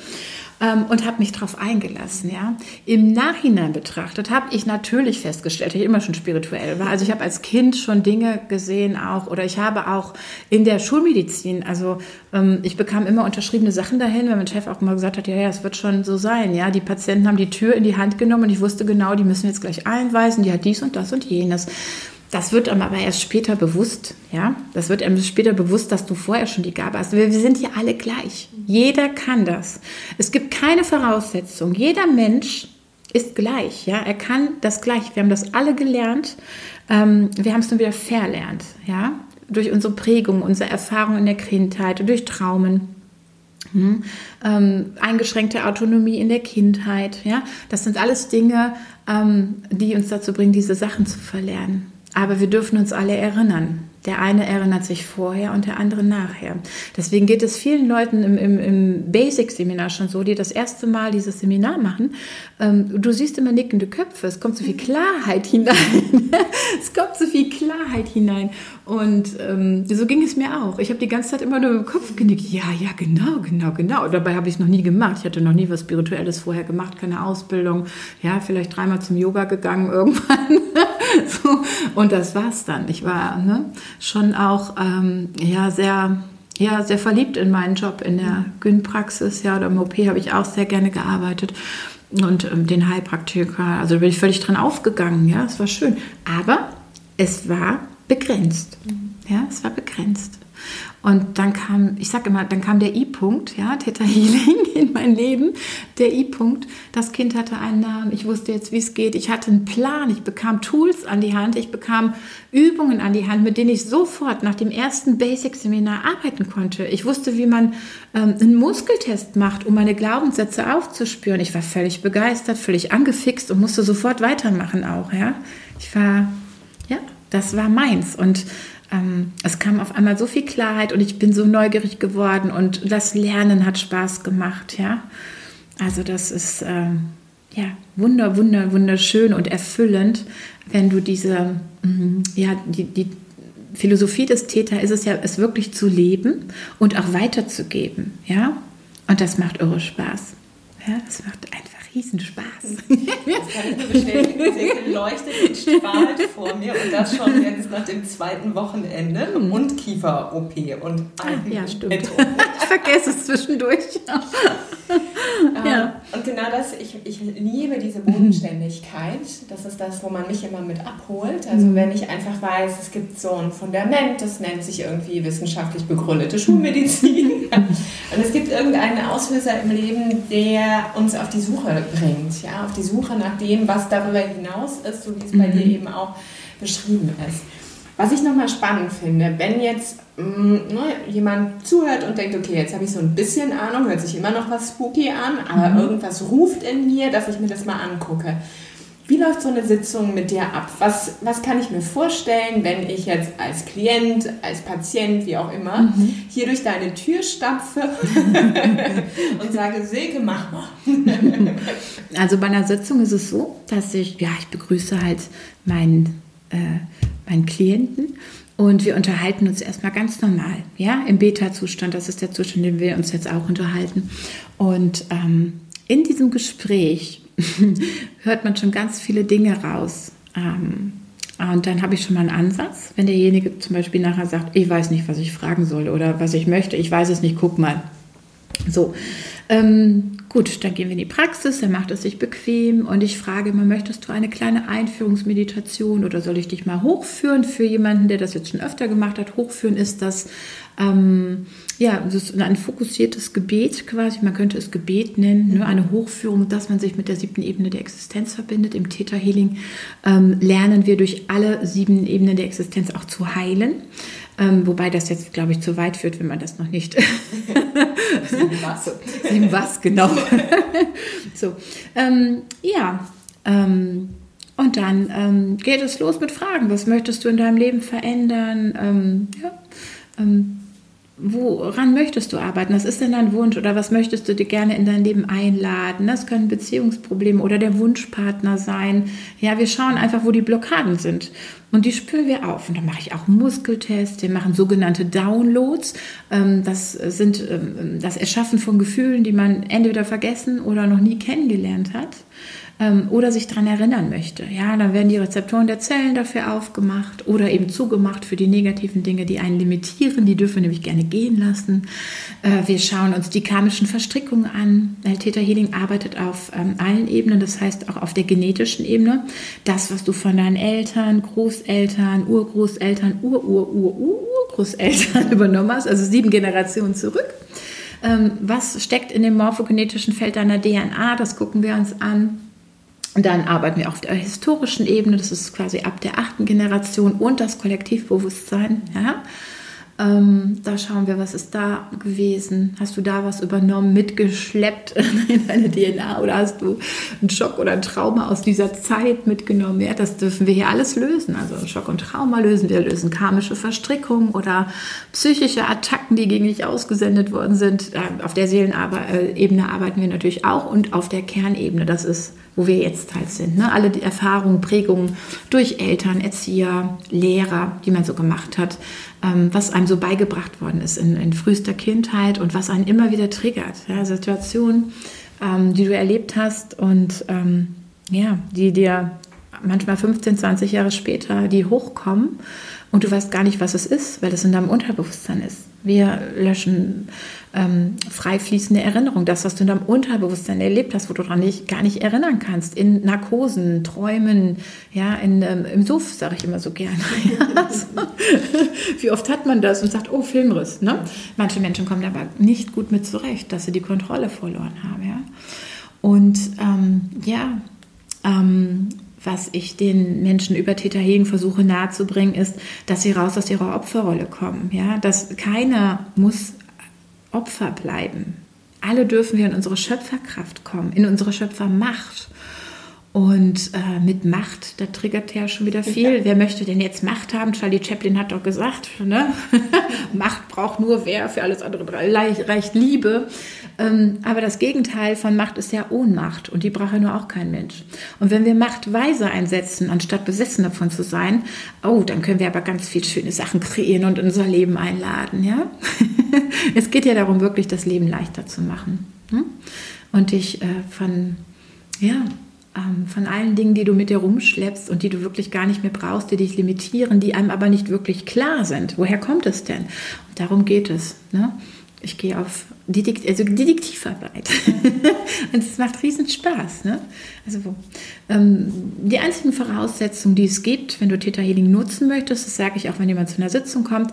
ähm, und habe mich darauf eingelassen. Ja. Im Nachhinein betrachtet habe ich natürlich festgestellt, dass ich immer schon spirituell war. Also ich habe als Kind schon Dinge gesehen auch oder ich habe auch in der Schulmedizin, also ähm, ich bekam immer unterschriebene Sachen dahin, weil mein Chef auch mal gesagt hat, ja, ja, es wird schon so sein. Ja, die Patienten haben die Tür in die Hand genommen und ich wusste genau, die müssen jetzt gleich einweisen, die hat dies und das und jenes. Das wird einem aber erst später bewusst, ja. Das wird einem später bewusst, dass du vorher schon die Gabe hast. Wir, wir sind hier alle gleich. Jeder kann das. Es gibt keine Voraussetzung. Jeder Mensch ist gleich, ja. Er kann das gleich. Wir haben das alle gelernt. Ähm, wir haben es nur wieder verlernt, ja. Durch unsere Prägung, unsere Erfahrung in der Kindheit, durch Traumen. Hm. Ähm, eingeschränkte Autonomie in der Kindheit, ja, das sind alles Dinge, ähm, die uns dazu bringen, diese Sachen zu verlernen. Aber wir dürfen uns alle erinnern. Der eine erinnert sich vorher und der andere nachher. Deswegen geht es vielen Leuten im, im, im Basic-Seminar schon so, die das erste Mal dieses Seminar machen. Ähm, du siehst immer nickende Köpfe. Es kommt so viel Klarheit hinein. [laughs] es kommt so viel Klarheit hinein. Und ähm, so ging es mir auch. Ich habe die ganze Zeit immer nur im Kopf genickt. Ja, ja, genau, genau, genau. Dabei habe ich es noch nie gemacht. Ich hatte noch nie was Spirituelles vorher gemacht, keine Ausbildung. Ja, vielleicht dreimal zum Yoga gegangen [laughs] irgendwann. so. Und das war's dann. Ich war ne, schon auch ähm, ja, sehr, ja, sehr verliebt in meinen Job in der Gyn-Praxis. Ja, oder im OP habe ich auch sehr gerne gearbeitet. und ähm, den Heilpraktiker. Also da bin ich völlig dran aufgegangen, ja, es war schön. Aber es war begrenzt. Ja, es war begrenzt. Und dann kam, ich sage immer, dann kam der I-Punkt, ja, Theta Healing [laughs] in mein Leben. Der I-Punkt, das Kind hatte einen Namen, ich wusste jetzt, wie es geht. Ich hatte einen Plan, ich bekam Tools an die Hand, ich bekam Übungen an die Hand, mit denen ich sofort nach dem ersten Basic-Seminar arbeiten konnte. Ich wusste, wie man ähm, einen Muskeltest macht, um meine Glaubenssätze aufzuspüren. Ich war völlig begeistert, völlig angefixt und musste sofort weitermachen auch, ja. Ich war, ja, das war meins und ähm, es kam auf einmal so viel Klarheit und ich bin so neugierig geworden und das Lernen hat Spaß gemacht, ja. Also das ist ähm, ja wunder, wunder, wunderschön und erfüllend, wenn du diese, mh, ja, die, die Philosophie des Täter ist es ja, es wirklich zu leben und auch weiterzugeben, ja. Und das macht irre Spaß. Ja, das macht einfach Riesenspaß. [laughs]
Das kann ich nur bestätigen. Sie leuchtet und strahlt vor mir und das schon jetzt nach dem zweiten Wochenende mhm. und Kiefer-OP und
ah, Ja, stimmt. ich vergesse es zwischendurch.
ja. Und genau das, ich, ich liebe diese Bodenständigkeit. Das ist das, wo man mich immer mit abholt. Also mhm. wenn ich einfach weiß, es gibt so ein Fundament, das nennt sich irgendwie wissenschaftlich begründete Schulmedizin. [laughs] und es gibt irgendeinen Auslöser im Leben, der uns auf die Suche bringt, ja, auf die Suche nach dem, was darüber hinaus ist, so wie es bei dir mhm. eben auch beschrieben ist. Was ich nochmal spannend finde, wenn jetzt mh, mm, ne, jemand zuhört und denkt, okay, jetzt habe ich so ein bisschen Ahnung, hört sich immer noch was spooky an, aber mhm. irgendwas ruft in mir, dass ich mir das mal angucke. Wie läuft so eine Sitzung mit dir ab? Was, was kann ich mir vorstellen, wenn ich jetzt als Klient, als Patient, wie auch immer, mhm. hier durch deine Tür stapfe [laughs] und sage, Silke, mach mal. [laughs]
also bei einer Sitzung ist es so, dass ich, ja, ich begrüße halt meinen, äh, meinen Klienten und wir unterhalten uns erstmal ganz normal, ja, im Beta-Zustand. Das ist der Zustand, in dem wir uns jetzt auch unterhalten. Und ähm, in diesem Gespräch [laughs] hört man schon ganz viele Dinge raus. Ähm, und dann habe ich schon mal einen Ansatz, wenn derjenige zum Beispiel nachher sagt, ich weiß nicht, was ich fragen soll oder was ich möchte, ich weiß es nicht, guck mal. So, ähm, gut, dann gehen wir in die Praxis, er macht es sich bequem und ich frage immer, möchtest du eine kleine Einführungsmeditation oder soll ich dich mal hochführen für jemanden, der das jetzt schon öfter gemacht hat? Hochführen ist das, ähm, ja, das ist ein fokussiertes Gebet quasi, man könnte es Gebet nennen, ne? eine Hochführung, dass man sich mit der siebten Ebene der Existenz verbindet. Im Theta Healing ähm, lernen wir durch alle sieben Ebenen der Existenz auch zu heilen. Ähm, wobei das jetzt, glaube ich, zu weit führt, wenn man das noch nicht. [laughs] sieben was? [laughs] sieben was, genau. [laughs] so, ähm, ja. Ähm, und dann ähm, geht es los mit Fragen. Was möchtest du in deinem Leben verändern? Ähm, ja. Woran möchtest du arbeiten? Was ist denn dein Wunsch oder was möchtest du dir gerne in dein Leben einladen? Das können Beziehungsprobleme oder der Wunschpartner sein. Ja, wir schauen einfach, wo die Blockaden sind und die spüren wir auf. Und dann mache ich auch Muskeltests, wir machen sogenannte Downloads. Ähm, das sind ähm, das Erschaffen von Gefühlen, die man entweder vergessen oder noch nie kennengelernt hat ähm, oder sich daran erinnern möchte. Ja, dann werden die Rezeptoren der Zellen dafür aufgemacht oder eben zugemacht für die negativen Dinge, die einen limitieren. Die dürfen wir nämlich gerne gehen lassen. Äh, wir schauen uns die karmischen Verstrickungen an. Theta Healing arbeitet auf ähm, allen Ebenen, das heißt auch auf der genetischen Ebene. Das, was du von deinen Eltern, Großeltern, Urgroßeltern, Ur-Ur-Ur-Urgroßeltern [laughs] übernommen hast, also sieben Generationen zurück ähm, was steckt in dem morphogenetischen Feld deiner DNA? Das gucken wir uns an. Dann arbeiten wir auf der historischen Ebene, das ist quasi ab der achten Generation und das Kollektivbewusstsein. Ja? Ähm, da schauen wir, was ist da gewesen? Hast du da was übernommen, mitgeschleppt [laughs] in deine DNA oder hast du einen Schock oder ein Trauma aus dieser Zeit mitgenommen? Ja, das dürfen wir hier alles lösen. Also Schock und Trauma lösen wir, lösen karmische Verstrickungen oder psychische Attacken, die gegen dich ausgesendet worden sind. Äh, auf der Seelenebene arbeiten wir natürlich auch und auf der Kernebene. Das ist wo wir jetzt halt sind. Ne? Alle die Erfahrungen, Prägungen durch Eltern, Erzieher, Lehrer, die man so gemacht hat, ähm, was einem so beigebracht worden ist in, in, frühester Kindheit und was einen immer wieder triggert. Ja? Situationen, ähm, die du erlebt hast und ähm, ja, die dir manchmal 15, 20 Jahre später, die hochkommen und du weißt gar nicht, was es ist, weil es in deinem Unterbewusstsein ist. Wir löschen ähm, frei fließende Erinnerung, das, was du in deinem Unterbewusstsein erlebt hast, wo du daran nicht, gar nicht erinnern kannst, in Narkosen, Träumen, ja, in, ähm, im Suff, sage ich immer so gerne. [laughs] [laughs] Wie oft hat man das und sagt, oh, Filmriss. Ne? Manche Menschen kommen aber nicht gut mit zurecht, dass sie die Kontrolle verloren haben. Ja? Und ähm, ja, ähm, was ich den Menschen über Theta Healing versuche nahezubringen, ist, dass sie raus aus ihrer Opferrolle kommen. Ja? Dass keiner muss Opfer bleiben. Alle dürfen wir in unsere Schöpferkraft kommen, in unsere Schöpfermacht. Und äh, mit Macht, da triggert ja schon wieder viel. Ja. Wer möchte denn jetzt Macht haben? Charlie Chaplin hat doch gesagt, ne? [laughs] Macht braucht nur wer, für alles andere reicht Liebe. Ähm, aber das Gegenteil von Macht ist ja Ohnmacht und die braucht ja nur auch kein Mensch. Und wenn wir Macht weise einsetzen, anstatt besessen davon zu sein, oh, dann können wir aber ganz viel schöne Sachen kreieren und in unser Leben einladen, ja? [laughs] es geht ja darum, wirklich das Leben leichter zu machen. Hm? Und dich äh, von, ja, ähm, von allen Dingen, die du mit dir rumschleppst und die du wirklich gar nicht mehr brauchst, die dich limitieren, die einem aber nicht wirklich klar sind. Woher kommt es denn? Und darum geht es. Ne? Ich gehe auf Detek also Detektivarbeit. [laughs] und es macht riesen Spaß. Ne? Also, ähm, die einzigen Voraussetzungen, die es gibt, wenn du Theta Healing nutzen möchtest, das sage ich auch, wenn jemand zu einer Sitzung kommt,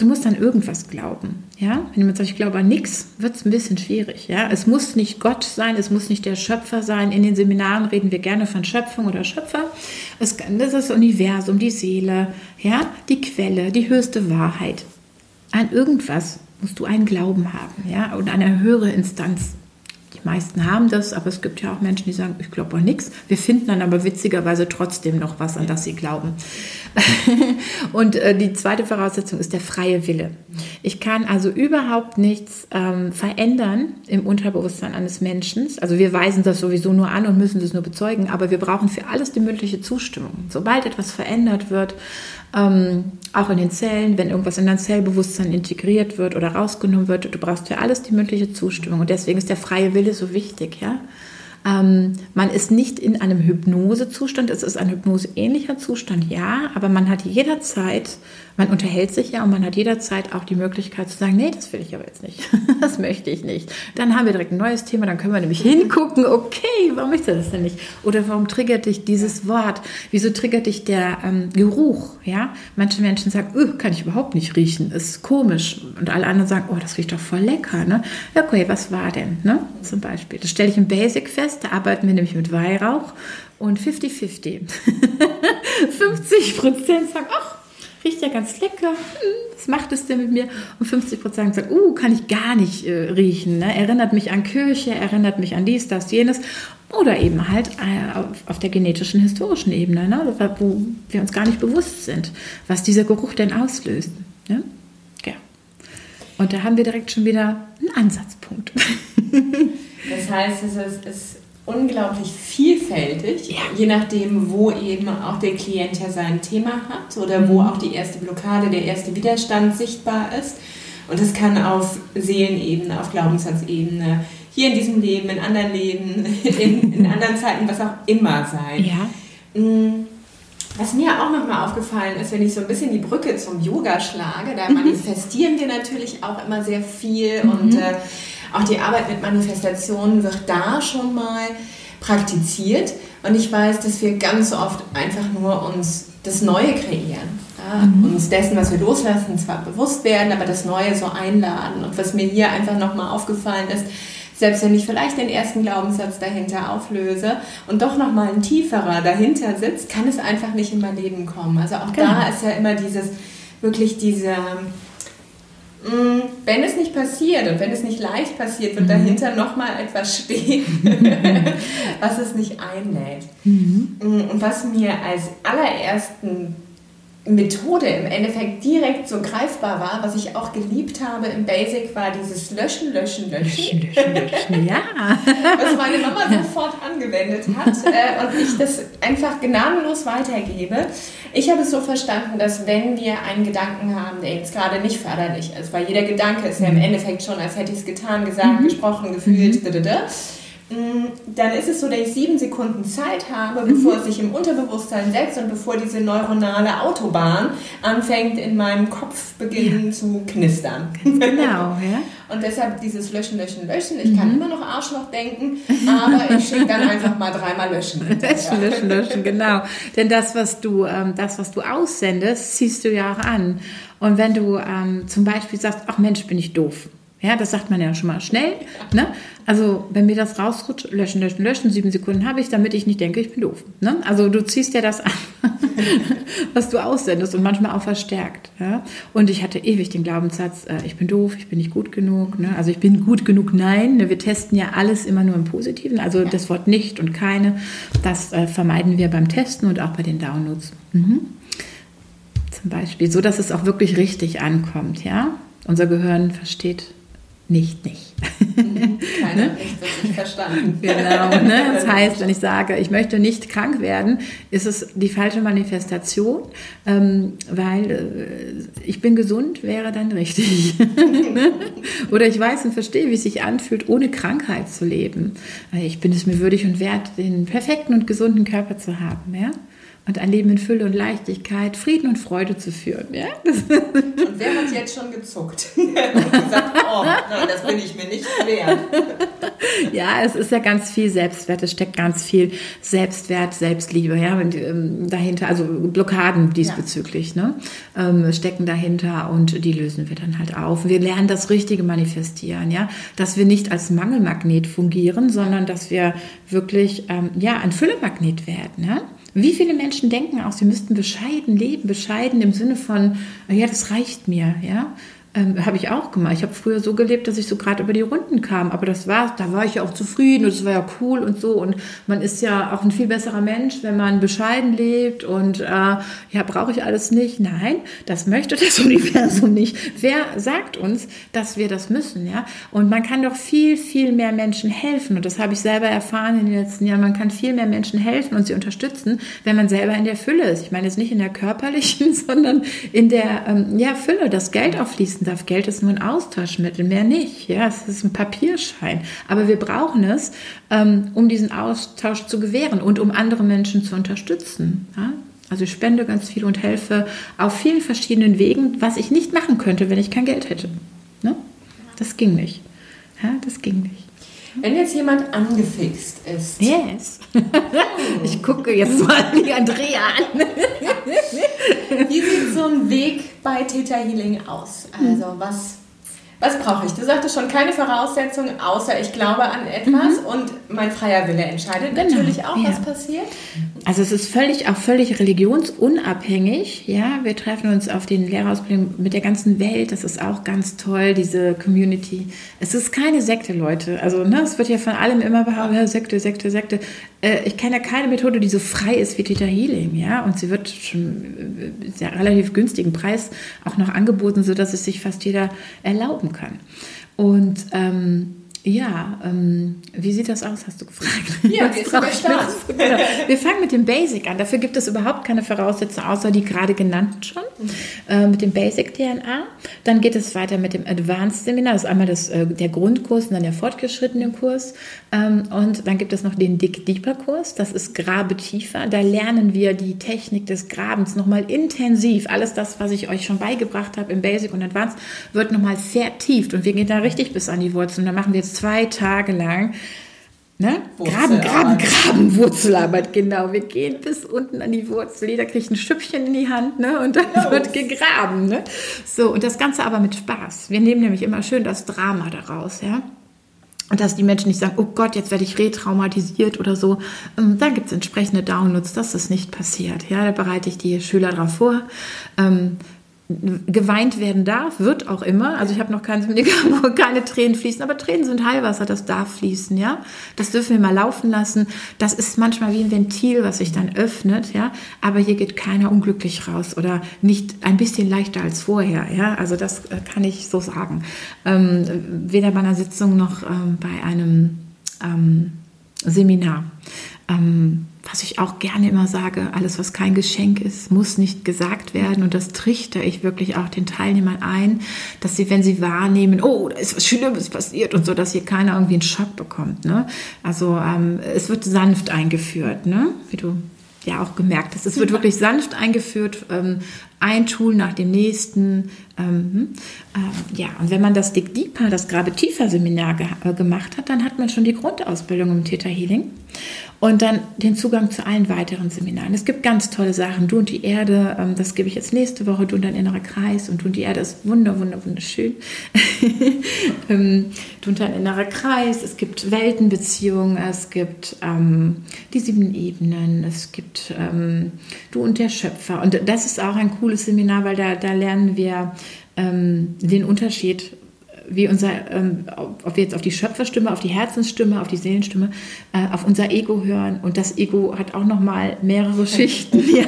du musst an irgendwas glauben. Ja? Wenn jemand sagt, ich glaube an nichts, wird es ein bisschen schwierig. Ja? Es muss nicht Gott sein, es muss nicht der Schöpfer sein. In den Seminaren reden wir gerne von Schöpfung oder Schöpfer. Es, das ist das Universum, die Seele, ja? die Quelle, die höchste Wahrheit. An irgendwas musst du einen Glauben haben ja? und eine höhere Instanz. Die meisten haben das, aber es gibt ja auch Menschen, die sagen, ich glaube an nichts. Wir finden dann aber witzigerweise trotzdem noch was, an das sie glauben. [laughs] und äh, die zweite Voraussetzung ist der freie Wille. Ich kann also überhaupt nichts ähm, verändern im Unterbewusstsein eines Menschen. Also wir weisen das sowieso nur an und müssen das nur bezeugen, aber wir brauchen für alles die mündliche Zustimmung. Sobald etwas verändert wird, ähm, auch in den Zellen, wenn irgendwas in dein Zellbewusstsein integriert wird oder rausgenommen wird, du brauchst für alles die mündliche Zustimmung. Und deswegen ist der freie Wille so wichtig, ja. Ähm, man ist nicht in einem Hypnosezustand, es ist ein hypnoseähnlicher Zustand, ja, aber man hat jederzeit man unterhält sich ja und man hat jederzeit auch die Möglichkeit zu sagen, nee, das will ich aber jetzt nicht. [laughs] das möchte ich nicht. Dann haben wir direkt ein neues Thema, dann können wir nämlich hingucken, okay, warum möchte das denn nicht? Oder warum triggert dich dieses Wort? Wieso triggert dich der ähm, Geruch? Ja, manche Menschen sagen, öh, kann ich überhaupt nicht riechen, ist komisch. Und alle anderen sagen, oh, das riecht doch voll lecker. Ne? Okay, was war denn? Ne? Zum Beispiel. Das stelle ich im Basic fest, da arbeiten wir nämlich mit Weihrauch und 50-50. 50 [laughs] Prozent sagen, ach, riecht ja ganz lecker, was macht es denn mit mir? Und 50 Prozent sagen, uh, kann ich gar nicht äh, riechen, ne? erinnert mich an Kirche, erinnert mich an dies, das, jenes. Oder eben halt äh, auf, der genetischen, historischen Ebene, ne? wo wir uns gar nicht bewusst sind, was dieser Geruch denn auslöst. Ne? Ja. Und da haben wir direkt schon wieder einen Ansatzpunkt. [laughs]
Das heißt, es ist, unglaublich vielfältig, ja. je nachdem, wo eben auch der Klient ja sein Thema hat oder wo mhm. auch die erste Blockade, der erste Widerstand sichtbar ist. Und das kann auf Seelenebene, auf Glaubenssatzebene, hier in diesem Leben, in anderen Leben, [laughs] in, in anderen Zeiten, was auch immer sein. Ja. Mm, was mir auch nochmal aufgefallen ist, wenn ich so ein bisschen die Brücke zum Yoga schlage, da mhm. manifestieren wir natürlich auch immer sehr viel mhm. und äh, auch die Arbeit mit Manifestationen wird da schon mal praktiziert. Und ich weiß, dass wir ganz oft einfach nur uns das Neue kreieren. Ja, mhm. Uns dessen, was wir loslassen, zwar bewusst werden, aber das Neue so einladen. Und was mir hier einfach nochmal aufgefallen ist, selbst wenn ich vielleicht den ersten Glaubenssatz dahinter auflöse und doch nochmal ein tieferer dahinter sitzt, kann es einfach nicht in mein Leben kommen. Also auch genau. da ist ja immer dieses, wirklich diese wenn es nicht passiert und wenn es nicht leicht passiert, wird mhm. dahinter nochmal etwas stehen, [laughs] was es nicht einlädt. Mhm. Mm, und was mir als allerersten Methode im Endeffekt direkt so greifbar war, was ich auch geliebt habe im Basic, war dieses Löschen, Löschen, Löschen. Löschen, löschen, ja. [laughs] was meine Mama sofort angewendet hat äh, und ich das einfach gnadenlos weitergebe. Ich habe es so verstanden, dass wenn wir einen Gedanken haben, der jetzt gerade nicht förderlich ist, weil jeder Gedanke ist ja im mhm. Endeffekt schon, als hätte ich es getan, gesagt, mhm. gesprochen, gefühlt, mhm. Mm, dann ist es so, dass ich sieben Sekunden Zeit habe, bevor es sich im Unterbewusstsein setzt und bevor diese neuronale Autobahn anfängt in meinem Kopf beginnen ja. zu knistern.
Genau, ja. [laughs]
Und deshalb dieses Löschen, Löschen, Löschen. Ich mhm. kann immer noch Arschloch denken, aber ich schicke dann einfach mal dreimal Löschen. [laughs]
Löschen, Löschen, Löschen, genau. Denn das, was du, ähm, das, was du aussendest, ziehst du ja auch an. Und wenn du ähm, zum Beispiel sagst, ach Mensch, bin ich doof ja, das sagt man ja schon mal schnell. Ne? Also, wenn mir das rausrutscht, löschen, löschen, löschen, sieben Sekunden habe ich, damit ich nicht denke, ich bin doof. Ne? Also, du ziehst ja das an, [laughs] was du aussendest und manchmal auch verstärkt. Ja? Und ich hatte ewig den Glaubenssatz, äh, ich bin doof, ich bin nicht gut genug. Ne? Also, ich bin gut genug, nein. Ne? Wir testen ja alles immer nur im Positiven. Also, das Wort nicht und keine, das äh, vermeiden wir beim Testen und auch bei den Downloads. Mhm. Zum Beispiel, so dass es auch wirklich richtig ankommt. Ja? Unser Gehirn versteht nicht, nicht. [laughs]
Ne? wirklich verstanden. [laughs]
Genau. Ne? [laughs] Das heißt, wenn ich sage, ich möchte nicht krank werden, ist es die falsche Manifestation, ähm, weil äh, ich bin gesund wäre dann richtig. [laughs] Oder ich weiß und verstehe, wie es sich anfühlt, ohne Krankheit zu leben. Ich bin es mir würdig und wert, den perfekten und gesunden Körper zu haben. Ja? Und ein Leben in Fülle und Leichtigkeit, Frieden und Freude zu führen. Ja?
Und wer hat jetzt schon gezuckt [laughs] und gesagt, oh, nein, das bin ich mir nicht wert.
Ja, es ist ja ganz viel Selbstwert, es steckt ganz viel Selbstwert, Selbstliebe ja, und, ähm, dahinter, also Blockaden diesbezüglich ja. ne, ähm, stecken dahinter und die lösen wir dann halt auf. Wir lernen das richtige Manifestieren, ja, dass wir nicht als Mangelmagnet fungieren, sondern dass wir wirklich ähm, ja, ein Füllemagnet werden. Ja? Wie viele Menschen denken auch, sie müssten bescheiden leben, bescheiden im Sinne von, ja, das reicht mir, ja. Ähm, habe ich auch gemacht. Ich habe früher so gelebt, dass ich so gerade über die Runden kam. Aber das war, da war ich ja auch zufrieden und es war ja cool und so. Und man ist ja auch ein viel besserer Mensch, wenn man bescheiden lebt und äh, ja, brauche ich alles nicht. Nein, das möchte das [laughs] Universum nicht. Wer sagt uns, dass wir das müssen, ja? Und man kann doch viel, viel mehr Menschen helfen. Und das habe ich selber erfahren in den letzten Jahren. Man kann viel mehr Menschen helfen und sie unterstützen, wenn man selber in der Fülle ist. Ich meine jetzt nicht in der körperlichen, [laughs] sondern in der ähm, ja, Fülle, das Geld aufließen fließen darf. Geld ist nur ein Austauschmittel, mehr nicht. Ja, es ist ein Papierschein. Aber wir brauchen es, ähm, um diesen Austausch zu gewähren und um andere Menschen zu unterstützen. Ja? Also ich spende ganz viel und helfe auf vielen verschiedenen Wegen, was ich nicht machen könnte, wenn ich kein Geld hätte. Ne? Das ging nicht. Ja, das ging nicht.
Wenn jetzt jemand angefixt ist.
Yes. [laughs] ich gucke jetzt mal die Andrea an. [laughs]
Wie sieht so ein Weg bei Theta Healing aus? Also was was brauche ich? Du sagtest schon keine Voraussetzungen, außer ich glaube an etwas mhm. und mein freier Wille entscheidet genau. natürlich auch, ja. was passiert.
Also es ist völlig auch völlig religionsunabhängig. Ja, wir treffen uns auf den Lehrerausbildungen mit der ganzen Welt. Das ist auch ganz toll, diese Community. Es ist keine Sekte, Leute. Also ne, es wird ja von allem immer behauptet, Sekte, Sekte, Sekte. Äh, ich kenne ja keine Methode, die so frei ist wie Theta Healing. Ja, und sie wird schon äh, sehr relativ günstigen Preis auch noch angeboten, sodass es sich fast jeder erlauben kann. Und ähm, ja, ähm, wie sieht das aus, hast du gefragt.
Ja, wir, genau.
wir fangen mit dem Basic an. Dafür gibt es überhaupt keine Voraussetzungen, außer die gerade genannten schon. Mhm. Äh, mit dem Basic DNA. Dann geht es weiter mit dem Advanced Seminar. Das ist einmal das, äh, der Grundkurs und dann der fortgeschrittene Kurs. Ähm, und dann gibt es noch den Dick Deeper Kurs. Das ist Grabe tiefer. Da lernen wir die Technik des Grabens nochmal intensiv. Alles das, was ich euch schon beigebracht habe im Basic und Advanced, wird nochmal vertieft. Und wir gehen da richtig bis an die Wurzeln. Da machen wir jetzt zwei Tage lang. Ne? Graben, graben, graben, Wurzelarbeit, genau. Wir gehen bis unten an die Wurzel. Jeder kriegt ein Schüppchen in die Hand ne? und dann Los. wird gegraben. Ne? So, und das Ganze aber mit Spaß. Wir nehmen nämlich immer schön das Drama daraus. Ja? Und dass die Menschen nicht sagen, oh Gott, jetzt werde ich retraumatisiert oder so. Ähm, dann gibt es entsprechende Downloads, dass das nicht passiert. Ja, da bereite ich die Schüler darauf vor. Ähm, geweint werden darf, wird auch immer. Also ich habe noch keinen wo keine Tränen fließen, aber Tränen sind Heilwasser, das darf fließen, ja. Das dürfen wir mal laufen lassen. Das ist manchmal wie ein Ventil, was sich dann öffnet, ja. Aber hier geht keiner unglücklich raus oder nicht ein bisschen leichter als vorher, ja. Also das äh, kann ich so sagen. Ähm, weder bei einer Sitzung noch ähm, bei einem ähm, Seminar. Ähm, was ich auch gerne immer sage, alles, was kein Geschenk ist, muss nicht gesagt werden. Und das trichter ich wirklich auch den Teilnehmern ein, dass sie, wenn sie wahrnehmen, oh, da ist was Schlimmes passiert und so, dass hier keiner irgendwie einen Schock bekommt. Ne? Also ähm, es wird sanft eingeführt, ne? wie du ja auch gemerkt hast. Es wird wirklich sanft eingeführt, ähm, ein Tool nach dem nächsten. Ähm, äh, ja, und wenn man das Dick Deeper, das Grabe Tiefer Seminar ge äh, gemacht hat, dann hat man schon die Grundausbildung im Theta Healing und dann den Zugang zu allen weiteren Seminaren. Es gibt ganz tolle Sachen. Du und die Erde, ähm, das gebe ich jetzt nächste Woche. Du und dein innerer Kreis. Und du und die Erde ist wunder, wunder, wunderschön. [laughs] ähm, du und dein innerer Kreis. Es gibt Weltenbeziehungen. Es gibt ähm, die sieben Ebenen. Es gibt ähm, du und der Schöpfer. Und das ist auch ein cooles Seminar, weil da, da lernen wir ähm, den Unterschied wie unser, ähm, ob wir jetzt auf die Schöpferstimme, auf die Herzensstimme, auf die Seelenstimme, äh, auf unser Ego hören. Und das Ego hat auch noch mal mehrere Schichten. [laughs] ja.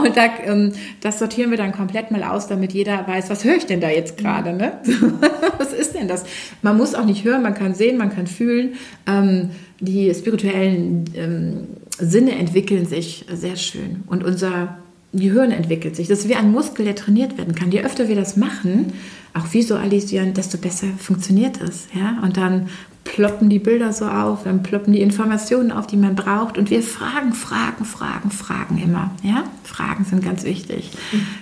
Und da, ähm, das sortieren wir dann komplett mal aus, damit jeder weiß, was höre ich denn da jetzt gerade? Ne? [laughs] was ist denn das? Man muss auch nicht hören, man kann sehen, man kann fühlen. Ähm, die spirituellen ähm, Sinne entwickeln sich sehr schön. Und unser Gehirn entwickelt sich. Das ist wie ein Muskel, der trainiert werden kann. Je öfter wir das machen, auch visualisieren, desto besser funktioniert es. Ja? Und dann ploppen die Bilder so auf, dann ploppen die Informationen auf, die man braucht. Und wir fragen, fragen, fragen, fragen immer. Ja? Fragen sind ganz wichtig.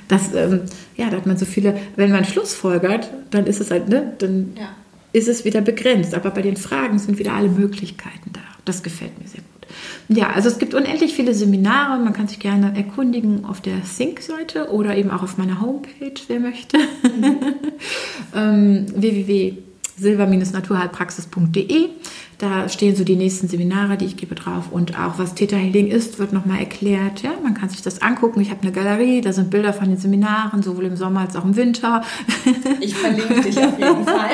Das, ähm, ja, da hat man so viele, wenn man Schlussfolgert, dann ist es halt, ne, dann ja. ist es wieder begrenzt. Aber bei den Fragen sind wieder alle Möglichkeiten da. Das gefällt mir sehr gut. Ja, also es gibt unendlich viele Seminare. Man kann sich gerne erkundigen auf der Think-Seite oder eben auch auf meiner Homepage, wer möchte. Mhm. [laughs] ähm, www.silber-naturheilpraxis.de da stehen so die nächsten Seminare, die ich gebe drauf. Und auch was Theta Healing ist, wird nochmal erklärt. Ja, man kann sich das angucken. Ich habe eine Galerie, da sind Bilder von den Seminaren, sowohl im Sommer als auch im Winter. [laughs]
Ich verlinke dich auf jeden Fall,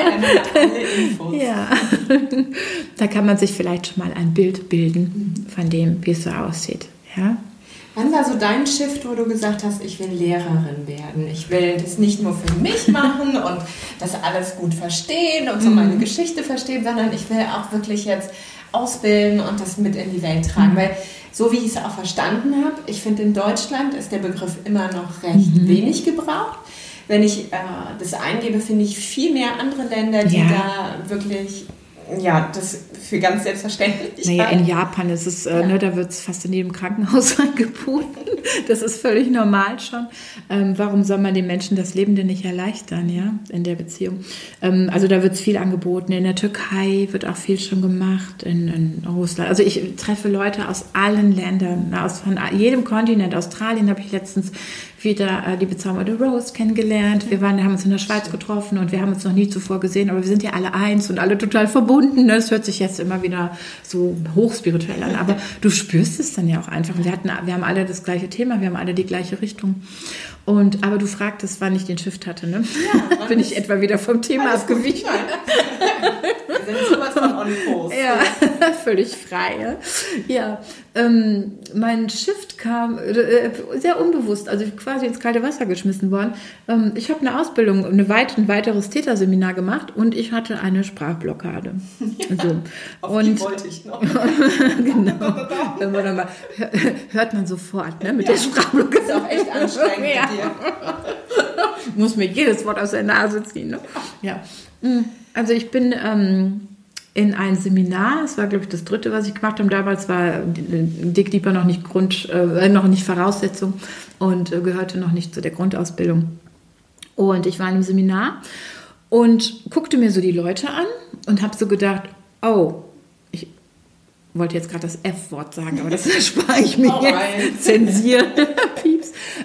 dann alle Infos.
Ja, [laughs] da kann man sich vielleicht schon mal ein Bild bilden von dem, wie es so aussieht. Ja.
Wann war so dein Shift, wo du gesagt hast, ich will Lehrerin werden? Ich will das nicht nur für mich machen und das alles gut verstehen und so meine mhm. Geschichte verstehen, sondern ich will auch wirklich jetzt ausbilden und das mit in die Welt tragen. Mhm. Weil so wie ich es auch verstanden habe, ich finde in Deutschland ist der Begriff immer noch recht mhm. wenig gebraucht. Wenn ich äh, das eingebe, finde ich viel mehr andere Länder, die ja. da wirklich ja, das für ganz selbstverständlich.
Naja, in Japan ist es, äh, ja. ne, da wird es fast in jedem Krankenhaus [laughs] angeboten. Das ist völlig normal schon. Ähm, warum soll man den Menschen das Leben denn nicht erleichtern, ja, in der Beziehung? Ähm, also da wird es viel angeboten. In der Türkei wird auch viel schon gemacht, in, in Russland. Also ich treffe Leute aus allen Ländern, aus von jedem Kontinent. Australien habe ich letztens wieder äh, die bezaubernde Rose kennengelernt. Wir waren, haben uns in der Schweiz getroffen und wir haben uns noch nie zuvor gesehen, aber wir sind ja alle eins und alle total verbunden. Ne? Das hört sich jetzt immer wieder so hochspirituell an, aber [laughs] du spürst es dann ja auch einfach. Wir, hatten, wir haben alle das gleiche Thema, wir haben alle die gleiche Richtung. Und, aber du fragtest, wann ich den Shift hatte, ne? Ja, [laughs] Bin ich etwa wieder vom Thema abgewichen? Ja, [laughs] völlig frei. Ja, ja ähm, mein Shift kam äh, sehr unbewusst, also quasi ins kalte Wasser geschmissen worden. Ähm, ich habe eine Ausbildung, eine weit, ein weiteres Täterseminar gemacht und ich hatte eine Sprachblockade. Ja, [laughs]
so. Auf und die wollte ich noch.
genau. Hört man sofort ne, mit ja. der Sprachblockade.
Das ist auch echt anstrengend ja.
Dir. [laughs] Muss mir jedes Wort aus der Nase ziehen. Ne? Ja. Mm, also ich bin ähm, in ein Seminar. Das war, glaube ich, das dritte, was ich gemacht habe. Damals war Dick Deeper noch nicht Grund, äh, noch nicht Voraussetzung und äh, gehörte noch nicht zu der Grundausbildung. Und ich war in einem Seminar und guckte mir so die Leute an und habe so gedacht, oh, ich wollte jetzt gerade das F-Wort sagen, aber das [laughs] spare ich mir oh, jetzt. Zensieren. [laughs]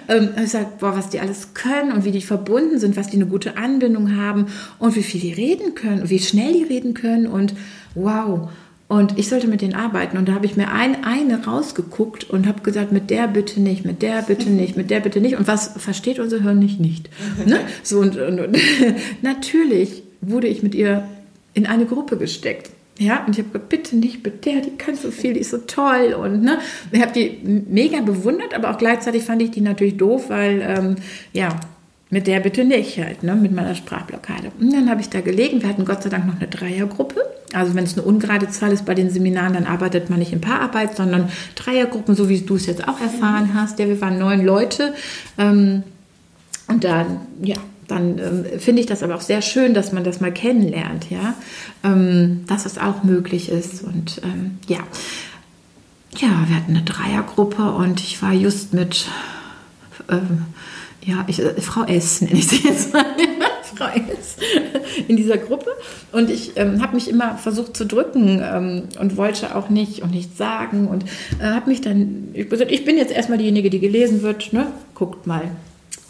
Ähm, ich sage, boah, was die alles können und wie die verbunden sind, was die eine gute Anbindung haben und wie viel die reden können und wie schnell die reden können und wow. Und ich sollte mit denen arbeiten. Und da habe ich mir ein, eine rausgeguckt und habe gesagt, mit der bitte nicht, mit der bitte [laughs] nicht, mit der bitte nicht. Und was versteht unser Hirn nicht nicht? [laughs] Ne? So und, und, und [laughs] natürlich wurde ich mit ihr in eine Gruppe gesteckt. Ja, und ich habe gesagt, bitte nicht mit der, die kann so viel, die ist so toll. Und ne, ich habe die mega bewundert, aber auch gleichzeitig fand ich die natürlich doof, weil, ähm, ja, mit der bitte nicht halt, ne, mit meiner Sprachblockade. Und dann habe ich da gelegen. Wir hatten Gott sei Dank noch eine Dreiergruppe. Also wenn es eine ungerade Zahl ist bei den Seminaren, dann arbeitet man nicht in Paararbeit, sondern Dreiergruppen, so wie du es jetzt auch erfahren mhm. hast. Ja, wir waren neun Leute. Ähm, und dann, ja, dann ähm, finde ich das aber auch sehr schön, dass man das mal kennenlernt, ja, ähm, dass es auch möglich ist. Und ähm, ja, ja, wir hatten eine Dreiergruppe und ich war just mit, ähm, ja, ich, äh, Frau S nenne ich sie jetzt mal. [laughs] In dieser Gruppe und ich ähm, habe mich immer versucht zu drücken ähm, und wollte auch nicht und nichts sagen und äh, habe mich dann ich, ich bin jetzt erstmal diejenige, die gelesen wird, ne? guckt mal,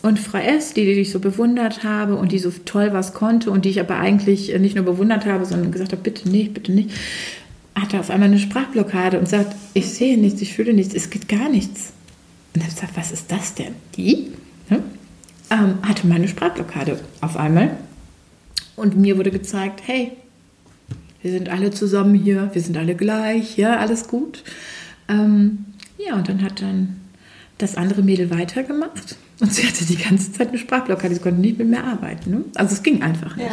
und Frau S., die, die ich so bewundert habe und die so toll was konnte und die ich aber eigentlich nicht nur bewundert habe, sondern gesagt habe, bitte nicht, bitte nicht, hatte auf einmal eine Sprachblockade und sagt, ich sehe nichts, ich fühle nichts, es geht gar nichts. Und dann habe ich gesagt, was ist das denn? Die ne? ähm, hatte meine Sprachblockade auf einmal. Und mir wurde gezeigt, hey, wir sind alle zusammen hier, wir sind alle gleich, ja, alles gut. Ähm, ja, und dann hat dann das andere Mädel weitergemacht und sie hatte die ganze Zeit eine Sprachblockade, sie konnte nicht mit mir arbeiten. Ne? Also es ging einfach nicht.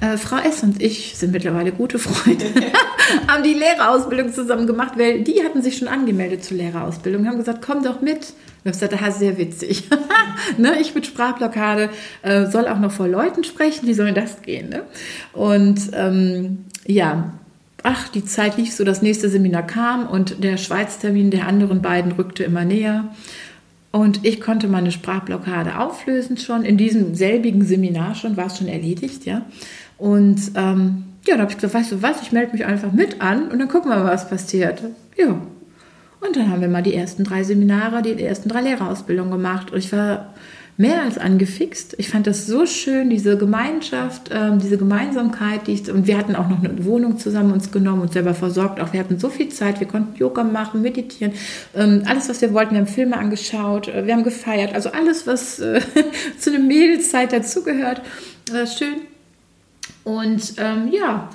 Ja. Äh, Frau S. und ich sind mittlerweile gute Freunde, [laughs] haben die Lehrerausbildung zusammen gemacht, weil die hatten sich schon angemeldet zur Lehrerausbildung, haben gesagt, komm doch mit. Und ich gesagt, das sehr witzig. [laughs] ne? Ich mit Sprachblockade äh, soll auch noch vor Leuten sprechen, wie soll das gehen? Ne? Und ähm, ja, ach, die Zeit lief so, das nächste Seminar kam und der Schweiztermin der anderen beiden rückte immer näher. Und ich konnte meine Sprachblockade auflösen schon. In diesem selbigen Seminar schon war es schon erledigt, ja. Und ähm, ja, da habe ich gesagt, weißt du was, ich melde mich einfach mit an und dann gucken wir mal, was passiert. Ja. Und dann haben wir mal die ersten drei Seminare, die ersten drei Lehrerausbildungen gemacht. Und ich war mehr als angefixt. Ich fand das so schön, diese Gemeinschaft, ähm, diese Gemeinsamkeit. Die ich, und wir hatten auch noch eine Wohnung zusammen uns genommen und selber versorgt. Auch wir hatten so viel Zeit. Wir konnten Yoga machen, meditieren, ähm, alles, was wir wollten. Wir haben Filme angeschaut, äh, wir haben gefeiert. Also alles, was äh, [laughs] zu einer Mädelszeit dazugehört. Äh, schön. Und ähm, ja,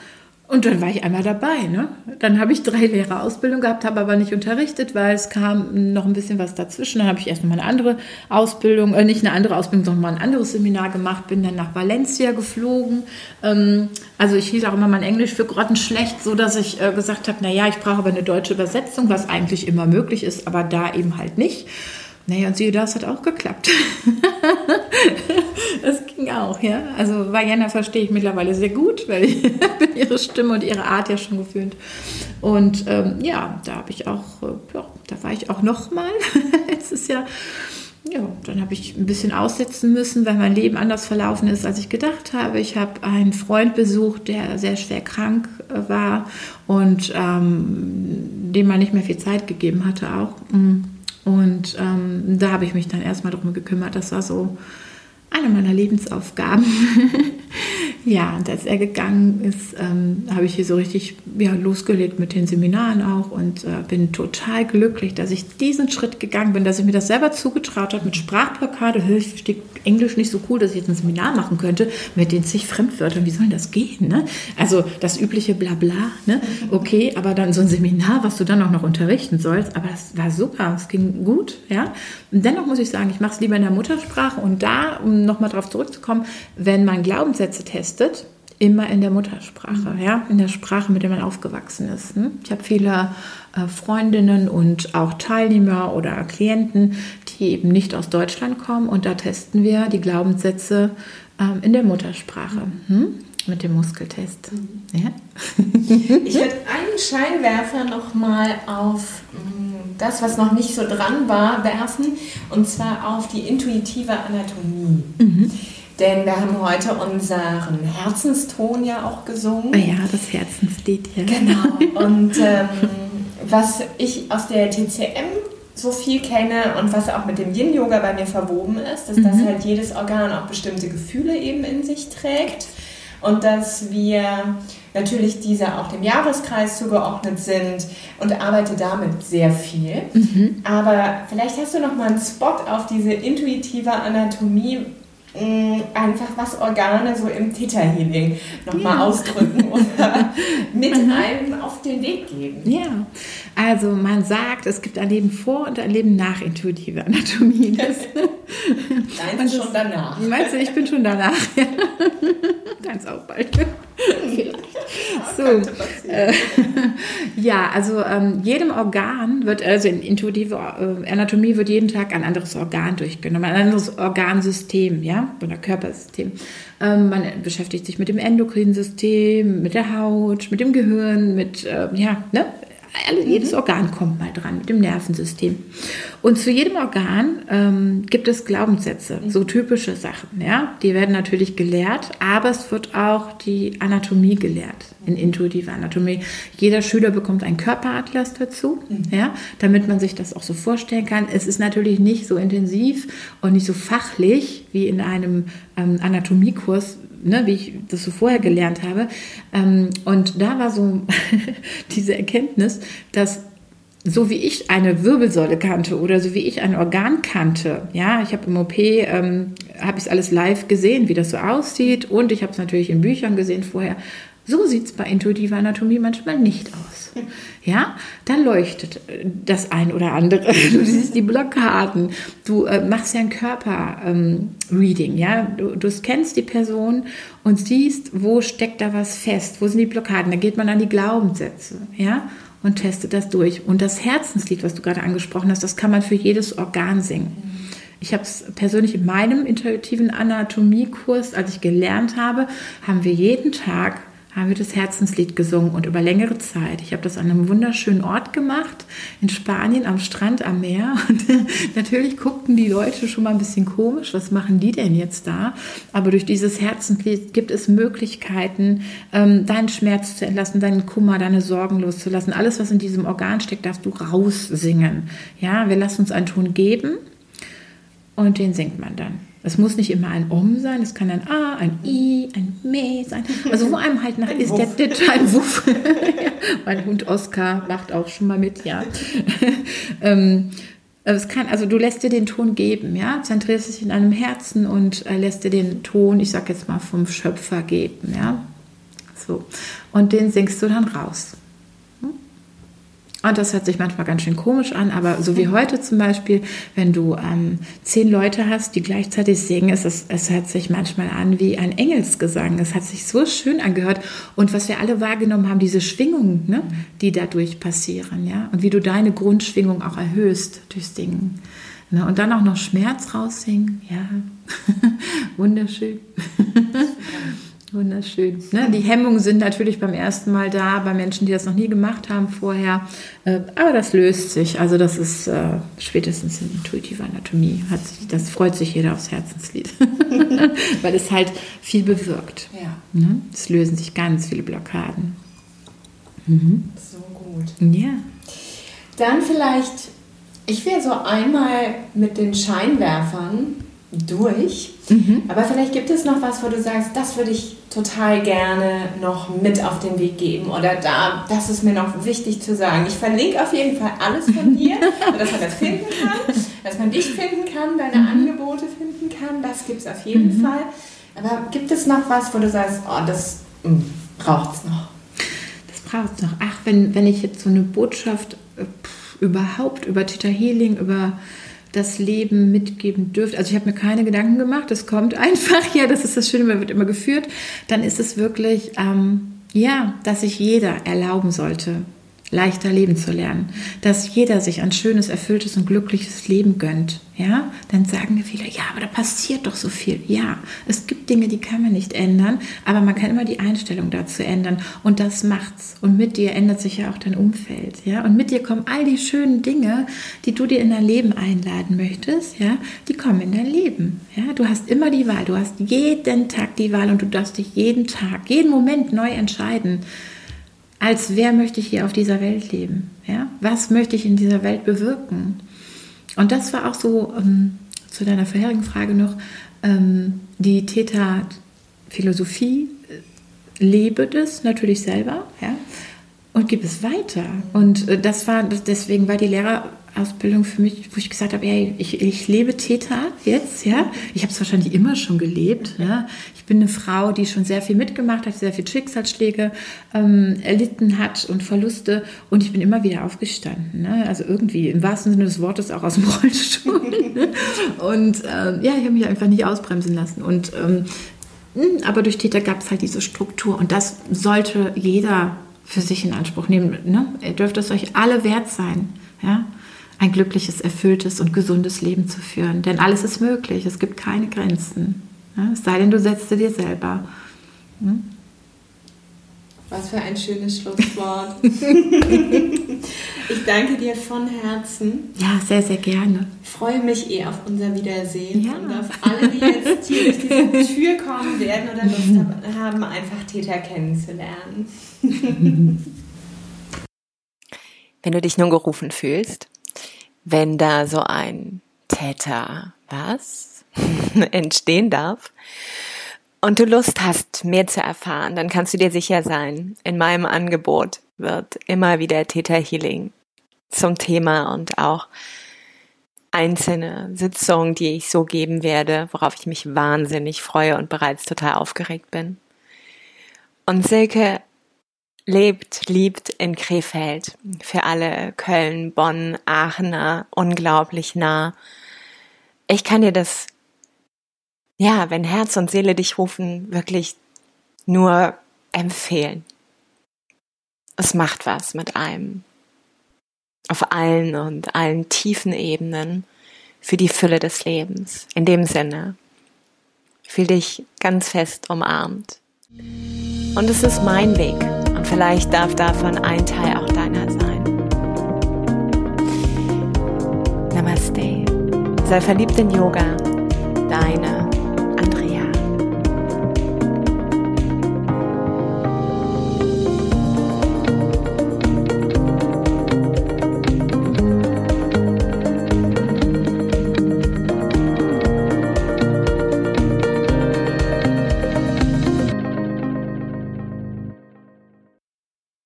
und dann war ich einmal dabei. Ne? Dann habe ich drei Lehrerausbildungen gehabt, habe aber nicht unterrichtet, weil es kam noch ein bisschen was dazwischen. Dann habe ich erst mal eine andere Ausbildung, äh, nicht eine andere Ausbildung, sondern mal ein anderes Seminar gemacht, bin dann nach Valencia geflogen. Ähm, also ich hielt auch immer mein Englisch für grottenschlecht, so dass ich äh, gesagt habe, naja, ich brauche aber eine deutsche Übersetzung, was eigentlich immer möglich ist, aber da eben halt nicht. Naja, und siehe, das hat auch geklappt. [laughs] das ging auch, ja. Also Vajana verstehe ich mittlerweile sehr gut, weil ich [laughs] bin ihre Stimme und ihre Art ja schon gewöhnt. Und ähm, ja, da habe ich auch, äh, ja, da war ich auch nochmal letztes [laughs] Jahr. Ja, dann habe ich ein bisschen aussetzen müssen, weil mein Leben anders verlaufen ist, als ich gedacht habe. Ich habe einen Freund besucht, der sehr schwer krank äh, war und ähm, dem man nicht mehr viel Zeit gegeben hatte auch. Mhm und ähm, da habe ich mich dann erstmal darum gekümmert. Das war so eine meiner Lebensaufgaben. [laughs] ja, und als er gegangen ist, ähm, habe ich hier so richtig ja, losgelegt mit den Seminaren auch und äh, bin total glücklich, dass ich diesen Schritt gegangen bin, dass ich mir das selber zugetraut habe mit Sprachblockade. Ich verstehe Englisch nicht so cool, dass ich jetzt ein Seminar machen könnte mit den zig Fremdwörtern. Wie soll das gehen? Ne? Also das übliche Blabla, ne? okay, aber dann so ein Seminar, was du dann auch noch unterrichten sollst. Aber das war super, es ging gut. Ja? Und dennoch muss ich sagen, ich mache es lieber in der Muttersprache und da, um nochmal darauf zurückzukommen, wenn man Glaubenssätze testet, immer in der Muttersprache, ja, in der Sprache, mit der man aufgewachsen ist. Hm? Ich habe viele äh, Freundinnen und auch Teilnehmer oder Klienten, die eben nicht aus Deutschland kommen und da testen wir die Glaubenssätze ähm, in der Muttersprache. Hm? Mit dem Muskeltest. Ja?
ich würde einen Scheinwerfer nochmal auf hm, das, was noch nicht so dran war, werfen, und zwar auf die intuitive Anatomie. Mhm. Denn wir haben heute unseren Herzenston ja auch gesungen.
Ah ja, das Herzenslied, ja.
Genau. [laughs] Und ähm, was ich aus der TCM so viel kenne und was auch mit dem Yin-Yoga bei mir verwoben ist, ist, mhm. dass halt jedes Organ auch bestimmte Gefühle eben in sich trägt und dass wir natürlich diese auch dem Jahreskreis zugeordnet sind und arbeite damit sehr viel. Mhm. Aber vielleicht hast du noch mal einen Spot auf diese intuitive Anatomie, mm, einfach was Organe so im Theta Healing nochmal ja. ausdrücken oder [laughs] mit mhm. einem auf den Weg geben.
Ja, also man sagt, es gibt ein Leben vor und ein Leben nach intuitive Anatomie. [laughs]
Das, Deins ist schon danach.
Meinst du, ich bin schon danach? Deins auch bald. Vielleicht. So, äh, ja, also ähm, jedem Organ wird, also in intuitive äh, Anatomie wird jeden Tag ein anderes Organ durchgenommen, ein anderes Organsystem, ja, oder Körpersystem. Ähm, man beschäftigt sich mit dem endokrinen System, mit der Haut, mit dem Gehirn, mit, äh, ja, ne, jedes Organ kommt mal dran mit dem Nervensystem. Und zu jedem Organ ähm, gibt es Glaubenssätze, so typische Sachen. Ja? Die werden natürlich gelehrt, aber es wird auch die Anatomie gelehrt, in intuitiver Anatomie. Jeder Schüler bekommt einen Körperatlas dazu, mhm. ja? damit man sich das auch so vorstellen kann. Es ist natürlich nicht so intensiv und nicht so fachlich wie in einem ähm, Anatomiekurs, ne, wie ich das so vorher gelernt habe. Ähm, und da war so [laughs] diese Erkenntnis, dass so wie ich eine Wirbelsäule kannte oder so wie ich ein Organ kannte, ja, ich habe im OP, ähm, habe ich alles live gesehen, wie das so aussieht und ich habe es natürlich in Büchern gesehen vorher. So sieht es bei intuitiver Anatomie manchmal nicht aus. Ja, da leuchtet äh, das ein oder andere. [laughs] Du siehst die Blockaden. Du äh, machst ja ein Körper-Reading. Ähm, ja, du, du scannst die Person und siehst, wo steckt da was fest. Wo sind die Blockaden? Da geht man an die Glaubenssätze. Ja, und testet das durch. Und das Herzenslied, was du gerade angesprochen hast, das kann man für jedes Organ singen. Ich habe es persönlich in meinem intuitiven Anatomiekurs, als ich gelernt habe, haben wir jeden Tag haben wir das Herzenslied gesungen und über längere Zeit. Ich habe das an einem wunderschönen Ort gemacht, in Spanien am Strand am Meer. [laughs] Und natürlich guckten die Leute schon mal ein bisschen komisch, was machen die denn jetzt da? Aber durch dieses Herzenslied gibt es Möglichkeiten, ähm, deinen Schmerz zu entlassen, deinen Kummer, deine Sorgen loszulassen. Alles, was in diesem Organ steckt, darfst du raussingen. Ja, wir lassen uns einen Ton geben und den singt man dann. Es muss nicht immer ein Om sein, es kann ein A, ein I, ein Me sein. Also wo einem halt nach ein ist Wuff. der, der ein Wuff. [laughs] mein Hund Oscar macht auch schon mal mit, ja. [laughs] ähm, es kann, also du lässt dir den Ton geben, ja, zentrierst dich in einem Herzen und äh, lässt dir den Ton, ich sag jetzt mal vom Schöpfer geben, ja. So. Und den singst du dann raus. Und das hört sich manchmal ganz schön komisch an, aber so wie heute zum Beispiel, wenn du ähm, zehn Leute hast, die gleichzeitig singen, ist es, es hört sich manchmal an wie ein Engelsgesang. Es hat sich so schön angehört. Und was wir alle wahrgenommen haben, diese Schwingungen, ne, die dadurch passieren, ja, und wie du deine Grundschwingung auch erhöhst durchs Singen. Ne? Und dann auch noch Schmerz raussingen, ja, [laughs] wunderschön. Wunderschön. Ne? Die Hemmungen sind natürlich beim ersten Mal da, bei Menschen, die das noch nie gemacht haben vorher. Äh, aber das löst sich. Also das ist äh, spätestens in intuitiver Anatomie. Hat sich, das freut sich jeder aufs Herzenslied. [laughs] Weil es halt viel bewirkt. Ja. Ne? Es lösen sich ganz viele Blockaden.
Mhm. So gut.
Ja.
Dann vielleicht, ich wäre so einmal mit den Scheinwerfern durch. Mhm. Aber vielleicht gibt es noch was, wo du sagst, das würde ich total gerne noch mit auf den Weg geben oder da, das ist mir noch wichtig zu sagen. Ich verlinke auf jeden Fall alles von dir, [laughs] [laughs] dass man das finden kann, dass man dich finden kann, deine mhm. Angebote finden kann. Das gibt es auf jeden mhm. Fall. Aber gibt es noch was, wo du sagst, oh, das hm, braucht es noch?
Das braucht es noch. Ach, wenn, wenn ich jetzt so eine Botschaft äh, pff, überhaupt über Theta Healing, über das Leben mitgeben dürft. Also ich habe mir keine Gedanken gemacht, das kommt [laughs] einfach, ja, das ist das Schöne, man wird immer geführt. Dann ist es wirklich, ähm, ja, dass sich jeder erlauben sollte, leichter leben zu lernen, dass jeder sich ein schönes, erfülltes und glückliches Leben gönnt, ja, dann sagen mir viele, ja, aber da passiert doch so viel. Ja, es gibt Dinge, die kann man nicht ändern, aber man kann immer die Einstellung dazu ändern. Und das macht's. Und mit dir ändert sich ja auch dein Umfeld, ja, und mit dir kommen all die schönen Dinge, die du dir in dein Leben einladen möchtest, ja, die kommen in dein Leben, ja. Du hast immer die Wahl, du hast jeden Tag die Wahl und du darfst dich jeden Tag, jeden Moment neu entscheiden als wer möchte ich hier auf dieser Welt leben? Ja? Was möchte ich in dieser Welt bewirken? Und das war auch so ähm, zu deiner vorherigen Frage noch, ähm, die Theta-Philosophie, äh, lebe das natürlich selber ja? und gib es weiter. Und äh, das war, deswegen war die Lehrer, Ausbildung für mich, wo ich gesagt habe, ey, ich, ich lebe Täter jetzt, ja. Ich habe es wahrscheinlich immer schon gelebt. Ja? Ich bin eine Frau, die schon sehr viel mitgemacht hat, sehr viel Schicksalsschläge ähm, erlitten hat und Verluste und ich bin immer wieder aufgestanden. Ne? Also irgendwie im wahrsten Sinne des Wortes auch aus dem [laughs] Rollstuhl. und ähm, ja, ich habe mich einfach nicht ausbremsen lassen und ähm, Hm, aber durch Täter gab es halt diese Struktur und das sollte jeder für sich in Anspruch nehmen. Ne? Ihr dürft es euch alle wert sein, ja? Ein glückliches, erfülltes und gesundes Leben zu führen. Denn alles ist möglich, es gibt keine Grenzen. Es sei denn, du setzt sie dir selber. Hm?
Was für ein schönes Schlusswort. [laughs] ich danke dir von Herzen.
Ja, sehr, sehr gerne.
Ich freue mich eh auf unser Wiedersehen ja. und auf alle, die jetzt hier durch diese [laughs] Tür kommen werden oder Lust haben, einfach Täter kennenzulernen. [laughs]
wenn du dich nun gerufen fühlst, wenn da so ein Täter was [laughs] entstehen darf, und du Lust hast, mehr zu erfahren, dann kannst du dir sicher sein, in meinem Angebot wird immer wieder Theta Healing zum Thema und auch einzelne Sitzungen, die ich so geben werde, worauf ich mich wahnsinnig freue und bereits total aufgeregt bin. Und Silke lebt, liebt in Krefeld. Für alle Köln, Bonn, Aachener unglaublich nah. Ich kann dir das ja, wenn Herz und Seele dich rufen, wirklich nur empfehlen. Es macht was mit einem. Auf allen und allen tiefen Ebenen für die Fülle des Lebens. In dem Sinne, fühl dich ganz fest umarmt. Und es ist mein Weg. Und vielleicht darf davon ein Teil auch deiner sein. Namaste. Sei verliebt in Yoga. Deine.